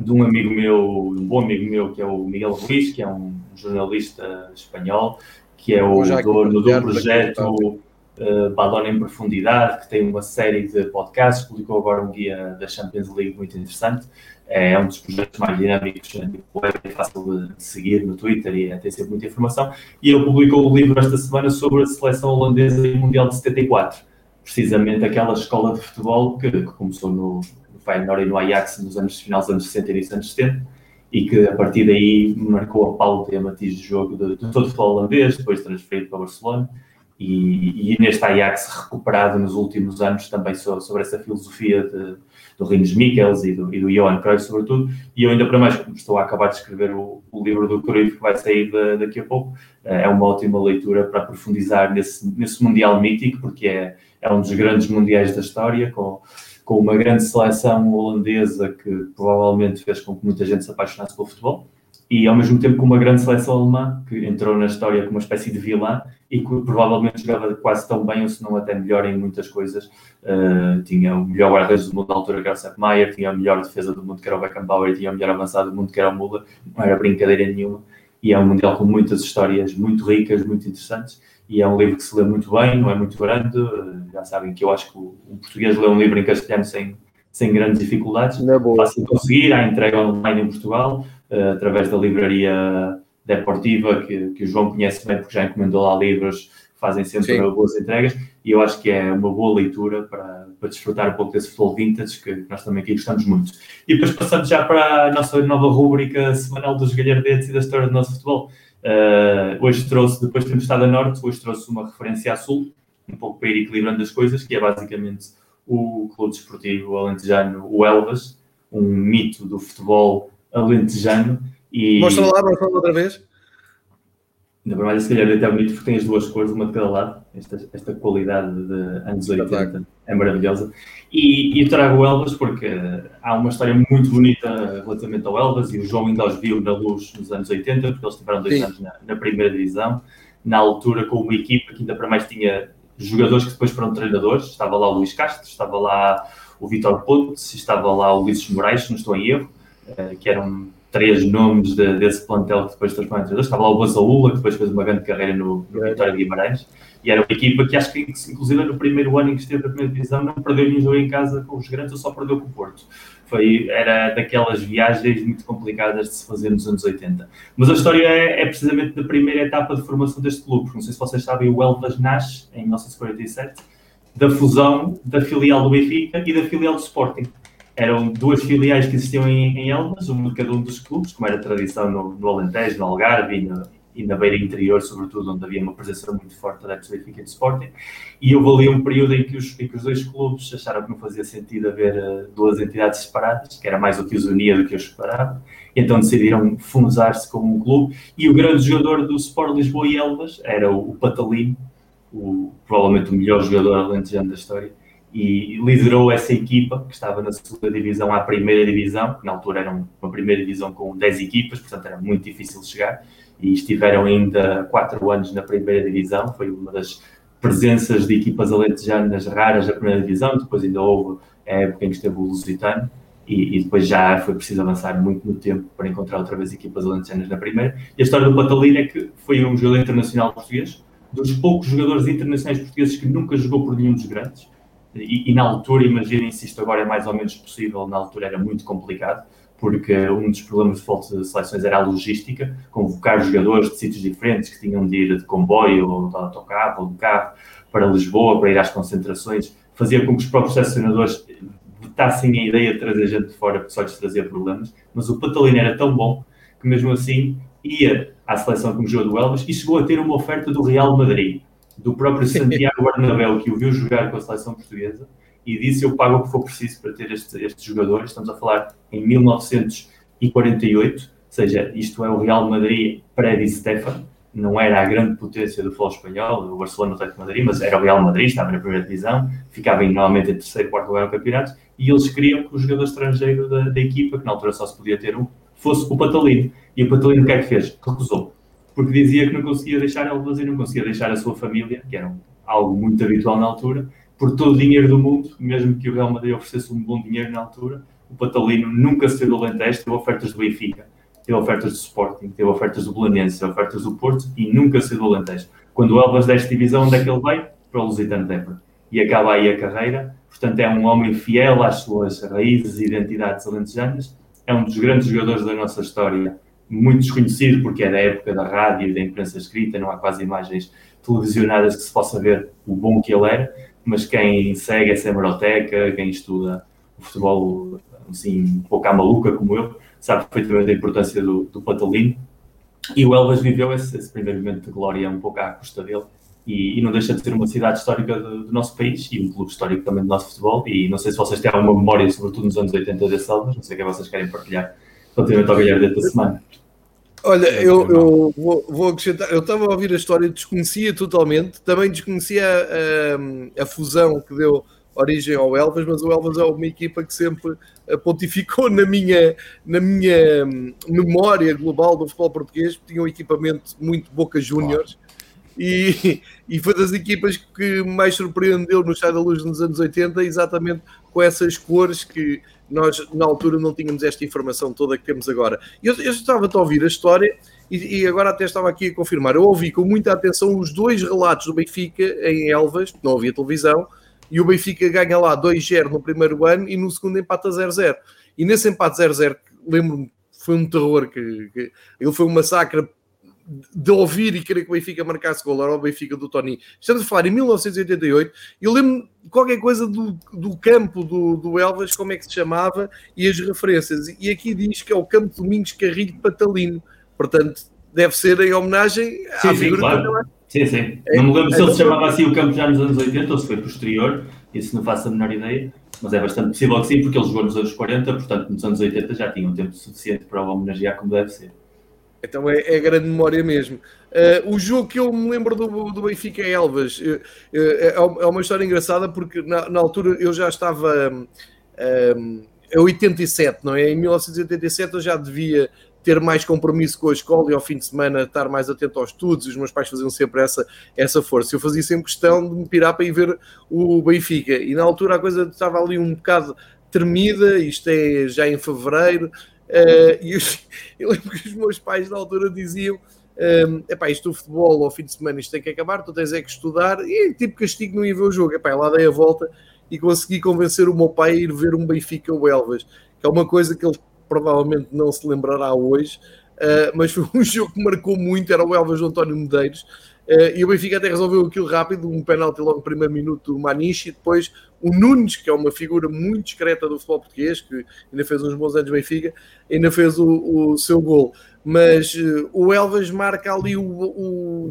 de um amigo meu, um bom amigo meu, que é o Miguel Ruiz, que é um jornalista espanhol, que é o dono do projeto uh, Badona em Profundidade, que tem uma série de podcasts, publicou agora um guia da Champions League muito interessante. É um dos projetos mais dinâmicos, é fácil de seguir no Twitter e tem sempre muita informação. E ele publicou o um livro esta semana sobre a seleção holandesa e o Mundial de 74. Precisamente aquela escola de futebol que, que começou no, Feyenoord e no Ajax nos anos finais dos anos 60 e início dos anos 70 e que a partir daí marcou a pauta e a matiz de jogo de, de todo o futebol holandês, depois transferido para Barcelona e, e, neste Ajax recuperado nos últimos anos também sobre, sobre essa filosofia de, do Rinus Michels e do, e do Johan Cruyff sobretudo e eu ainda para mais estou a acabar de escrever o, o livro do Cruyff que vai sair de, daqui a pouco é uma ótima leitura para aprofundizar nesse, nesse Mundial mítico porque é, é um dos grandes mundiais da história com com uma grande seleção holandesa que provavelmente fez com que muita gente se apaixonasse pelo futebol, e ao mesmo tempo com uma grande seleção alemã que entrou na história como uma espécie de vilã e que provavelmente jogava quase tão bem, ou se não até melhor em muitas coisas. Uh, tinha o melhor guarda-redes do mundo na altura, que era o Sepp Maier, tinha a melhor defesa do mundo, que era o Beckenbauer, tinha o melhor avançado do mundo, que era o Müller. Não era brincadeira nenhuma. E é um Mundial com muitas histórias muito ricas, muito interessantes e é um livro que se lê muito bem, não é muito grande. Eh, já sabem que eu acho que o, português lê um livro em castelhano sem, sem grandes dificuldades. Não é bom. Fácil de conseguir, há entrega online em Portugal, uh, através da livraria Deportiva, que, que o João conhece bem porque já encomendou lá livros fazem sempre Sim. boas entregas e eu acho que é uma boa leitura para, para desfrutar um pouco desse futebol vintage que nós também aqui gostamos muito. E depois passando já para a nossa nova rúbrica semanal dos galhardetes e da história do nosso futebol. Uh, hoje trouxe, depois de termos estado a norte, hoje trouxe uma referência a sul, um pouco para ir equilibrando as coisas, que é basicamente o Clube Desportivo Alentejano, o Elvas, um mito do futebol alentejano. E... Mostra lá, mostra outra vez. Ainda para mais, se calhar, até bonito porque tem as duas cores, uma de cada lado. Esta, esta qualidade de anos 80 é maravilhosa. E, e trago Elvas porque há uma história muito bonita relativamente ao Elvas e o João ainda os viu na luz nos anos 80, porque eles tiveram dois Sim. anos na, na, primeira divisão. Na altura, com uma equipa que ainda para mais tinha jogadores que depois foram treinadores. Estava lá o Luís Castro, estava lá o Vitor Pontes, estava lá o Ulisses Moraes, se não estou em erro, eh, que eram três nomes de, desse plantel que depois transformou em treinadores. Estava lá o Basaúla, que depois fez uma grande carreira no, no Vitória de Guimarães. E era uma equipa que acho que, inclusive, no primeiro ano em que esteve na primeira divisão, não perdeu nenhum jogo em casa com os grandes, ou só perdeu com o Porto. Foi, era daquelas viagens muito complicadas de se fazer nos anos 80. Mas a história é, é precisamente da primeira etapa de formação deste clube. Não sei se vocês sabem, o Elvas nasce em 1947 da fusão da filial do Benfica e da filial do Sporting eram duas filiais que existiam em, em Elmas, uma de cada um dos clubes, como era tradição no, no Alentejo, no Algarve e, no, e, na beira interior, sobretudo, onde havia uma presença muito forte da Benfica e do Sporting. E houve ali um período em que, os, em que os dois clubes acharam que não fazia sentido haver uh, duas entidades separadas, que era mais o que os unia do que os separava. E então decidiram fundar-se como um clube. E o grande jogador do Sport Lisboa e Elvas era o, o Patalino, o, provavelmente o melhor jogador alentejano da história e liderou essa equipa que estava na segunda divisão à primeira divisão, que na altura era uma primeira divisão com 10 equipas, portanto era muito difícil chegar, e estiveram ainda 4 anos na primeira divisão, foi uma das presenças de equipas alentejanas raras da primeira divisão, depois ainda houve a época em que esteve o Lusitano, e, e, depois já foi preciso avançar muito no tempo para encontrar outra vez equipas alentejanas na primeira. E a história do Patalino é que foi um jogador internacional português, dos poucos jogadores internacionais portugueses que nunca jogou por nenhum dos grandes, e, e, na altura, imaginem se isto agora é mais ou menos possível, na altura era muito complicado, porque um dos problemas de falta de seleções era a logística, convocar jogadores de sítios diferentes que tinham de ir de comboio ou de autocarro ou de carro para Lisboa, para ir às concentrações, fazia com que os próprios selecionadores vetassem a ideia de trazer gente de fora porque só lhes trazia problemas, mas o Patalino era tão bom que mesmo assim ia à seleção como jogador do Elvas e chegou a ter uma oferta do Real Madrid do próprio Santiago Bernabéu, que o viu jogar com a seleção portuguesa e disse: Eu pago o que for preciso para ter este, estes jogadores. Estamos a falar em 1900 e 48, ou seja, isto é o Real Madrid pré-Di Stefan, não era a grande potência do futebol espanhol, o Barcelona, o Atlético de Madrid, mas era o Real Madrid, estava na primeira divisão, ficava normalmente em terceiro, quarto lugar no campeonato, e eles queriam que o jogador estrangeiro da, da, equipa, que na altura só se podia ter um, fosse o Patalino. E o Patalino o que é que fez? Recusou. Porque dizia que não conseguia deixar Elvas e não conseguia deixar a sua família, que era algo muito habitual na altura, por todo o dinheiro do mundo, mesmo que o Real Madrid oferecesse um bom dinheiro na altura, o Patalino nunca se do Alentejo, teve ofertas do Benfica teve ofertas do Sporting, teve ofertas do Belenense, teve ofertas do Porto e nunca saiu do Alentejo. Quando o Elvas desta divisão, onde é que ele vai? Para o Lusitano de. E acaba aí a carreira. Portanto, é um homem fiel às suas raízes e identidades alentejanas. É um dos grandes jogadores da nossa história, muito desconhecido porque é da época da rádio e da imprensa escrita, não há quase imagens televisionadas que se possa ver o bom que ele era, mas quem segue essa hemeroteca, quem estuda o futebol assim, um pouco à maluca como eu, sabe perfeitamente a importância do, do. E o Elvas viveu esse, esse, primeiro momento de glória um pouco à custa dele. E, e não deixa de ser uma cidade histórica do, do, nosso país e um clube histórico também do nosso futebol. E não sei se vocês têm alguma memória, sobretudo nos anos 80 desse Elvas, não sei o que vocês querem partilhar relativamente ao Galhardo da semana. Olha, eu, eu vou, vou, acrescentar, eu estava a ouvir a história, desconhecia totalmente, também desconhecia a, a, a fusão que deu origem ao Elvas, mas o Elvas é uma equipa que sempre pontificou na minha, na minha hum, memória global do futebol português, tinha um equipamento muito Boca Juniors. E, e foi das equipas que mais surpreendeu no Chá da Luz nos anos 80, exatamente com essas cores que nós na altura não tínhamos esta informação toda que temos agora. Eu, eu estava a ouvir a história e, e, agora até estava aqui a confirmar. Eu ouvi com muita atenção os dois relatos do Benfica em Elvas, não havia televisão, e o Benfica ganha lá 2-0 no primeiro ano e no segundo empata 0-0. E nesse empate 0-0, lembro-me, foi um terror, que, que ele foi um massacre de ouvir e querer que o Benfica marcasse gol, era o Benfica do Tony. Estamos a falar em 1988, eu lembro qualquer coisa do, do campo do, do Elvas, como é que se chamava, e as referências. E aqui diz que é o Campo Domingos Carrilho Patalino. Portanto, deve ser em homenagem à sim, figura sim, claro. Sim, sim. É, não me lembro é, se ele se chamava assim o campo já nos anos 80 ou se foi posterior, isso não faço a menor ideia, mas é bastante possível que sim, porque ele jogou nos anos 40, portanto nos anos 80 já tinha um tempo suficiente para o homenagear como deve ser. Então é, é grande memória mesmo. Uh, o jogo que eu me lembro do, do Benfica é Elvas. Uh, uh, é uma história engraçada porque na, na altura eu já estava um, em 87, não é? Em 1987 eu já devia ter mais compromisso com a escola e ao fim de semana estar mais atento aos estudos. Os meus pais faziam sempre essa, essa força. Eu fazia sempre questão de me pirar para ir ver o Benfica. E na altura a coisa estava ali um bocado tremida, isto é já em fevereiro. Uh, e eu, [laughs] eu, lembro que os meus pais na altura diziam: um, epá, isto do futebol ao fim de semana isto tem que acabar, tu tens é que estudar. E tipo castigo não ia ver o jogo. Epá, lá dei a volta e consegui convencer o meu pai a ir ver um Benfica ou Elvas, que é uma coisa que ele provavelmente não se lembrará hoje, uh, mas foi um [laughs] jogo que marcou muito, era o Elvas do António Medeiros, e o Benfica até resolveu aquilo rápido, um penalti logo no primeiro minuto do Maniche, e depois o Nunes, que é uma figura muito discreta do futebol português, que ainda fez uns bons anos no Benfica, ainda fez o, o seu gol. Mas uh, o Elvas marca ali o, o,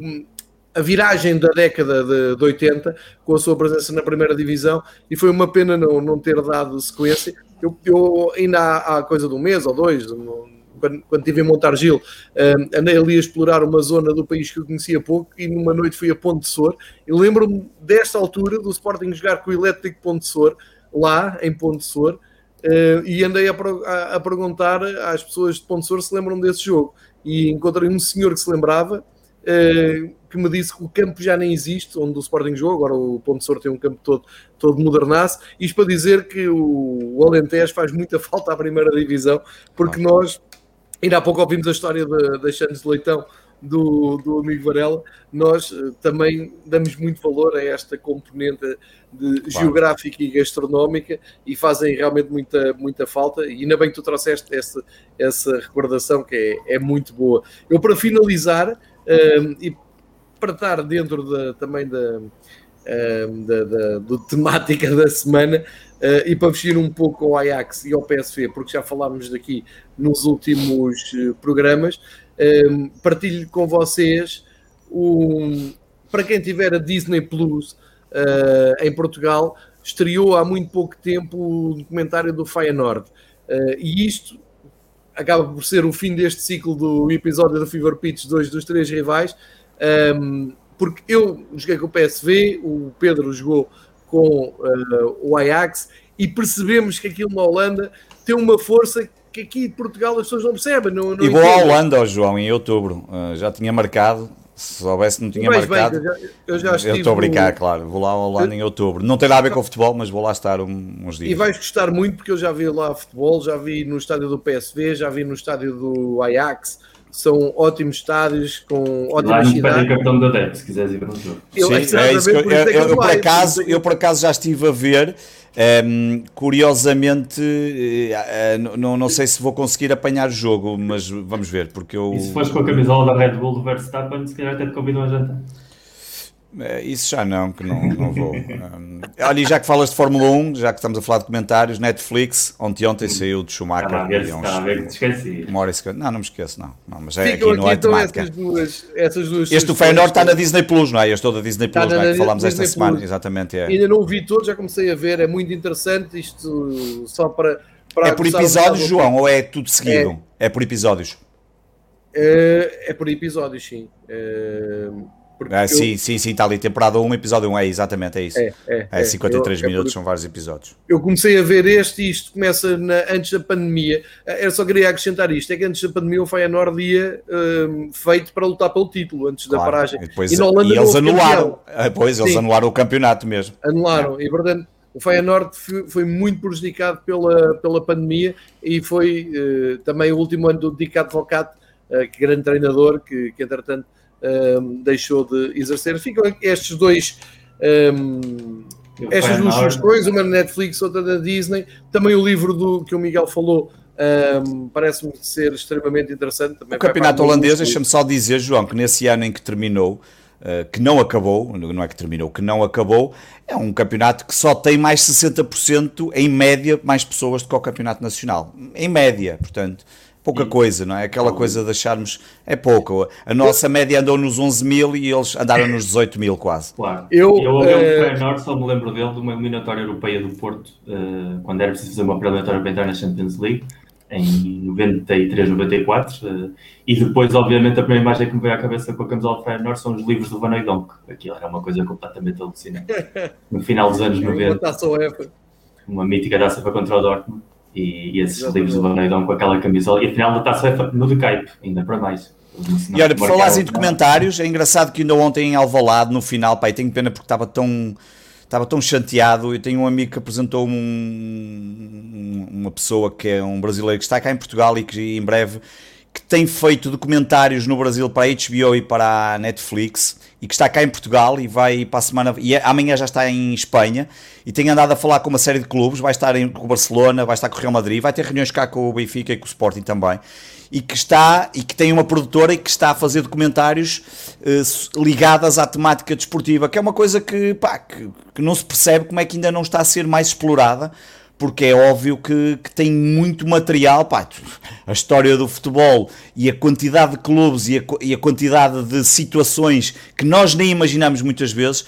a viragem da década de, de 80 com a sua presença na primeira divisão e foi uma pena não, não ter dado sequência. Eu, eu ainda há, há, coisa de um mês ou dois, quando, quando estive em Montargil, um, andei ali a explorar uma zona do país que eu conhecia pouco e numa noite fui a Ponte de Sor. E lembro-me desta altura do Sporting jogar com o Elétrico Ponte de Sor, lá em Ponte de Sor, uh, e andei a, a, a, perguntar às pessoas de Ponte de Sor se lembram desse jogo. E encontrei um senhor que se lembrava uh, que me disse que o campo já nem existe, onde o Sporting jogou, agora o Ponte Sor tem um campo todo, todo modernaço, isto para dizer que o, o Alentejo faz muita falta à primeira divisão, porque nós, ainda há pouco ouvimos a história da de Leitão, do, do amigo Varela, nós uh, também damos muito valor a esta componente de claro. geográfica e gastronómica e fazem realmente muita, muita falta. E ainda bem que tu trouxeste essa, essa recordação que é, é muito boa. Eu, para finalizar, uh, e para estar dentro da, também da, da, da, da temática da semana uh, e para vestir um pouco ao Ajax e ao PSV, porque já falámos daqui nos últimos uh, programas, uh, partilho com vocês um, para quem tiver a Disney Plus uh, em Portugal, estreou há muito pouco tempo o documentário do Feyenoord. e isto acaba por ser o fim deste ciclo do episódio do Fever Pitch, dois dos três rivais, um, porque eu joguei com o PSV, o Pedro jogou com uh, o Ajax e percebemos que aquilo na Holanda tem uma força que aqui em Portugal as pessoas não percebem. Não, não e vou à Holanda, oh, João, em outubro. Uh, já tinha marcado. Se soubesse, não tinha marcado. Bem, eu já, eu estou a brincar, no... claro. Vou lá à Holanda eu... em outubro. Não tem nada a ver com o futebol, mas vou lá estar uns dias. E vais gostar muito, porque eu já vi lá futebol, já vi no estádio do PSV, já vi no estádio do Ajax são ótimos estádios com ótimas Lá cidades. cartão da DEP, se quiseres ir para um jogo. Sim, é isso que eu, eu, eu, por acaso, eu por acaso já estive a ver um, ehm, curiosamente, uh, não, não sei se vou conseguir apanhar o jogo, mas vamos ver, porque eu... E se fores com a camisola da Red Bull do Verstappen, se calhar até te convidam a jantar. É, isso já não, que não, não vou. Um, olha, e já que falas de Fórmula 1, já que estamos a falar de comentários, Netflix, ontem ontem saiu de Schumacher. Está a ver, está a ver que te esqueci. Uma hora e Não, não me esqueço, não. não mas é, aqui, aqui não é então temática. Essas duas, essas duas este do Feyenoord está na Disney Plus, não é? Este da Disney Plus, não é? Que falámos esta Plus. semana, exatamente. É. Ainda não vi todo, já comecei a ver, é muito interessante. Isto só para. para é por episódios, João, ou é tudo seguido? É, é por episódios? É, é por episódios, sim. É ah, eu... Sim, sim, sim, está ali, temporada 1, episódio 1, é exatamente, é isso. É, é, é 53 eu, minutos, é são vários episódios. Eu comecei a ver este e isto começa na, antes da pandemia. Eu só queria acrescentar isto: é que antes da pandemia o Feyenoord ia um, feito para lutar pelo título, antes claro, da paragem. E, depois, e, na Holanda e eles anularam, ah, pois, eles sim, anularam o campeonato mesmo. Anularam, e portanto. O Feyenoord foi muito prejudicado pela, pela pandemia e foi uh, também o último ano do Dick Advocat, uh, que grande treinador, que, que entretanto um, deixou de exercer. Ficam estes dois. Um, estas duas sugestões, uma na Netflix, outra da Disney. Também o livro do que o Miguel falou, um, parece-me ser extremamente interessante. Também o campeonato holandês, deixa-me só dizer, João, que nesse ano em que terminou, uh, que não acabou, não é que terminou, que não acabou, é um campeonato que só tem mais 60% em média mais pessoas do que o campeonato nacional. Em média, portanto pouca coisa, não é? Aquela coisa de acharmos é pouco. A nossa média andou nos 11 mil e eles andaram nos 18 mil quase. Claro. Eu, eu, eu uh... só me lembro dele de uma eliminatória europeia do Porto, uh, quando era preciso fazer uma eliminatória para entrar na Champions League, em 93, 94. Uh, e depois, obviamente, a primeira imagem que me veio à cabeça com a camisola do Feyenoord são os livros do Van Eyck. Aquilo era uma coisa completamente alucinante. No final dos anos [laughs] 90. Uma mítica taça para contra o Dortmund e, e esses livros do Van com aquela camisola, e afinal da taça no de Cape, ainda para mais. E olha, por falar em documentários, é engraçado que ainda ontem em Alvalade, no final, pai, tenho pena porque estava tão estava tão chateado. Eu tenho um amigo que apresentou um, uma pessoa que é um brasileiro que está cá em Portugal e que em breve que tem feito documentários no Brasil para a HBO e para a Netflix e que está cá em Portugal e vai para a semana e é, amanhã já está em Espanha e tem andado a falar com uma série de clubes, vai estar em, com o Barcelona, vai estar com o Real Madrid, vai ter reuniões cá com o Benfica e com o Sporting também e que está e que tem uma produtora e que está a fazer documentários uh, ligadas à temática desportiva, que é uma coisa que, pá, que, que não se percebe como é que ainda não está a ser mais explorada porque é óbvio que, que, tem muito material. Pá, a história do futebol e a quantidade de clubes e a, e a quantidade de situações que nós nem imaginamos muitas vezes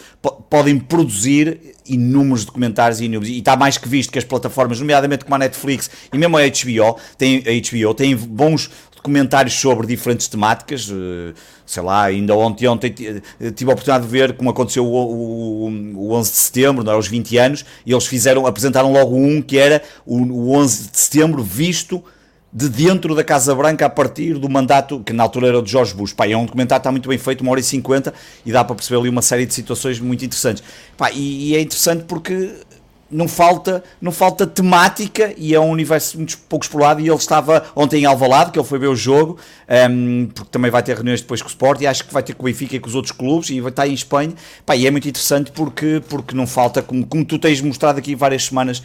podem produzir inúmeros documentários e inúmeros. E está mais que visto que as plataformas, nomeadamente como a Netflix e mesmo a HBO, tem, a HBO tem bons documentários sobre diferentes temáticas. Eh, sei lá, ainda ontem, ontem tive a oportunidade de ver como aconteceu o, o, o 11 de setembro, não é, aos 20 anos, e eles fizeram, apresentaram logo um que era o, o 11 de setembro visto de dentro da Casa Branca a partir do mandato, que na altura era de Jorge Bush. Pá, é um documentário que está muito bem feito, uma hora e cinquenta, e dá para perceber ali uma série de situações muito interessantes. Pá, e, e é interessante porque não falta, não falta temática e é um universo muito pouco explorado. E ele estava ontem em Alvalade, que ele foi ver o jogo, um, ehm, porque também vai ter reuniões depois com o Sport e acho que vai ter com o Benfica e com os outros clubes e vai estar em Espanha, Pá, e é muito interessante porque, porque não falta, como, como tu tens mostrado aqui várias semanas,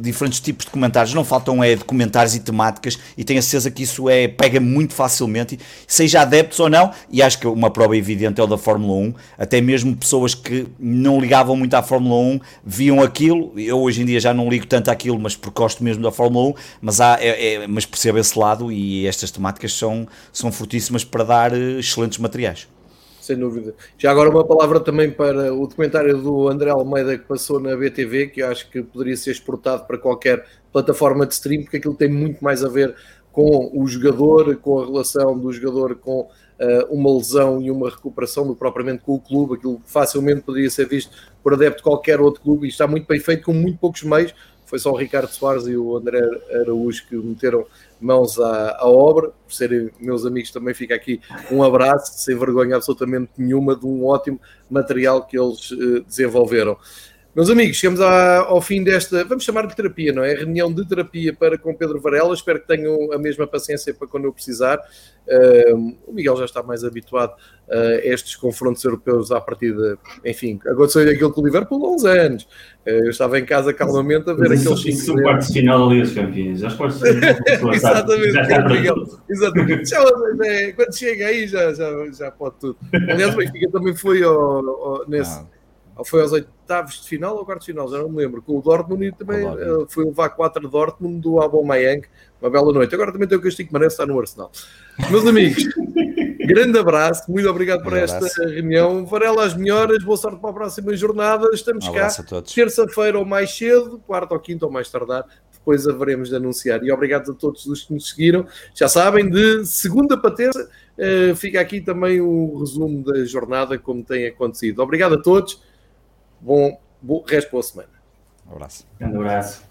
diferentes tipos de comentários, não faltam é documentários e temáticas e tenho a certeza que isso é, pega muito facilmente, seja adeptos ou não, e acho que uma prova evidente é o da Fórmula 1, até mesmo pessoas que não ligavam muito à Fórmula 1 viam aquilo, eu hoje em dia já não ligo tanto àquilo, mas porque gosto mesmo da Fórmula 1, mas, há, é, é, mas percebo esse lado e estas temáticas são, são fortíssimas para dar eh, excelentes materiais. Sem dúvida. Já agora uma palavra também para o documentário do André Almeida que passou na BTV, que eu acho que poderia ser exportado para qualquer plataforma de stream, porque aquilo tem muito mais a ver com o jogador, com a relação do jogador com uma lesão e uma recuperação do propriamente com o clube, aquilo que facilmente poderia ser visto por adepto de qualquer outro clube, e está muito bem feito, com muito poucos meios. Foi só o Ricardo Soares e o André Araújo que meteram mãos à, à obra. Por serem meus amigos, também fica aqui um abraço, sem vergonha absolutamente nenhuma, de um ótimo material que eles uh, desenvolveram. Meus amigos, chegamos ao fim desta, vamos chamar de terapia, não é? Reunião de terapia para com Pedro Varela. Espero que tenham a mesma paciência para quando eu precisar. Uh, o Miguel já está mais habituado a estes confrontos europeus à partida. Enfim, aconteceu aquilo com o Liverpool há uns anos. Uh, eu estava em casa calmamente a ver aqueles cinco. Isso, quarto de final da Liga dos Campeões. [laughs] Exatamente, já está Miguel. Exatamente. Já, é, quando chega aí já, já, já pode tudo. Aliás, o Benfica também foi ao, ao, nesse. Não foi aos oitavos de final ou quartos de final, já não me lembro, com o Dortmund e também uh, foi levar 4 Dortmund do Aubameyang, uma bela noite. Agora também tem o castigo que merece estar no Arsenal. Meus amigos, [laughs] grande abraço, muito obrigado por esta reunião. Varela as melhoras, boa sorte para a próxima jornada. Estamos um cá terça-feira ou mais cedo, quarta ou quinta ou mais tardar. Depois haveremos de anunciar. E obrigado a todos os que nos seguiram. Já sabem, de segunda para terça, uh, fica aqui também o resumo da jornada, como tem acontecido. Obrigado a todos Bom, bom resto boa semana. Um abraço. Um abraço.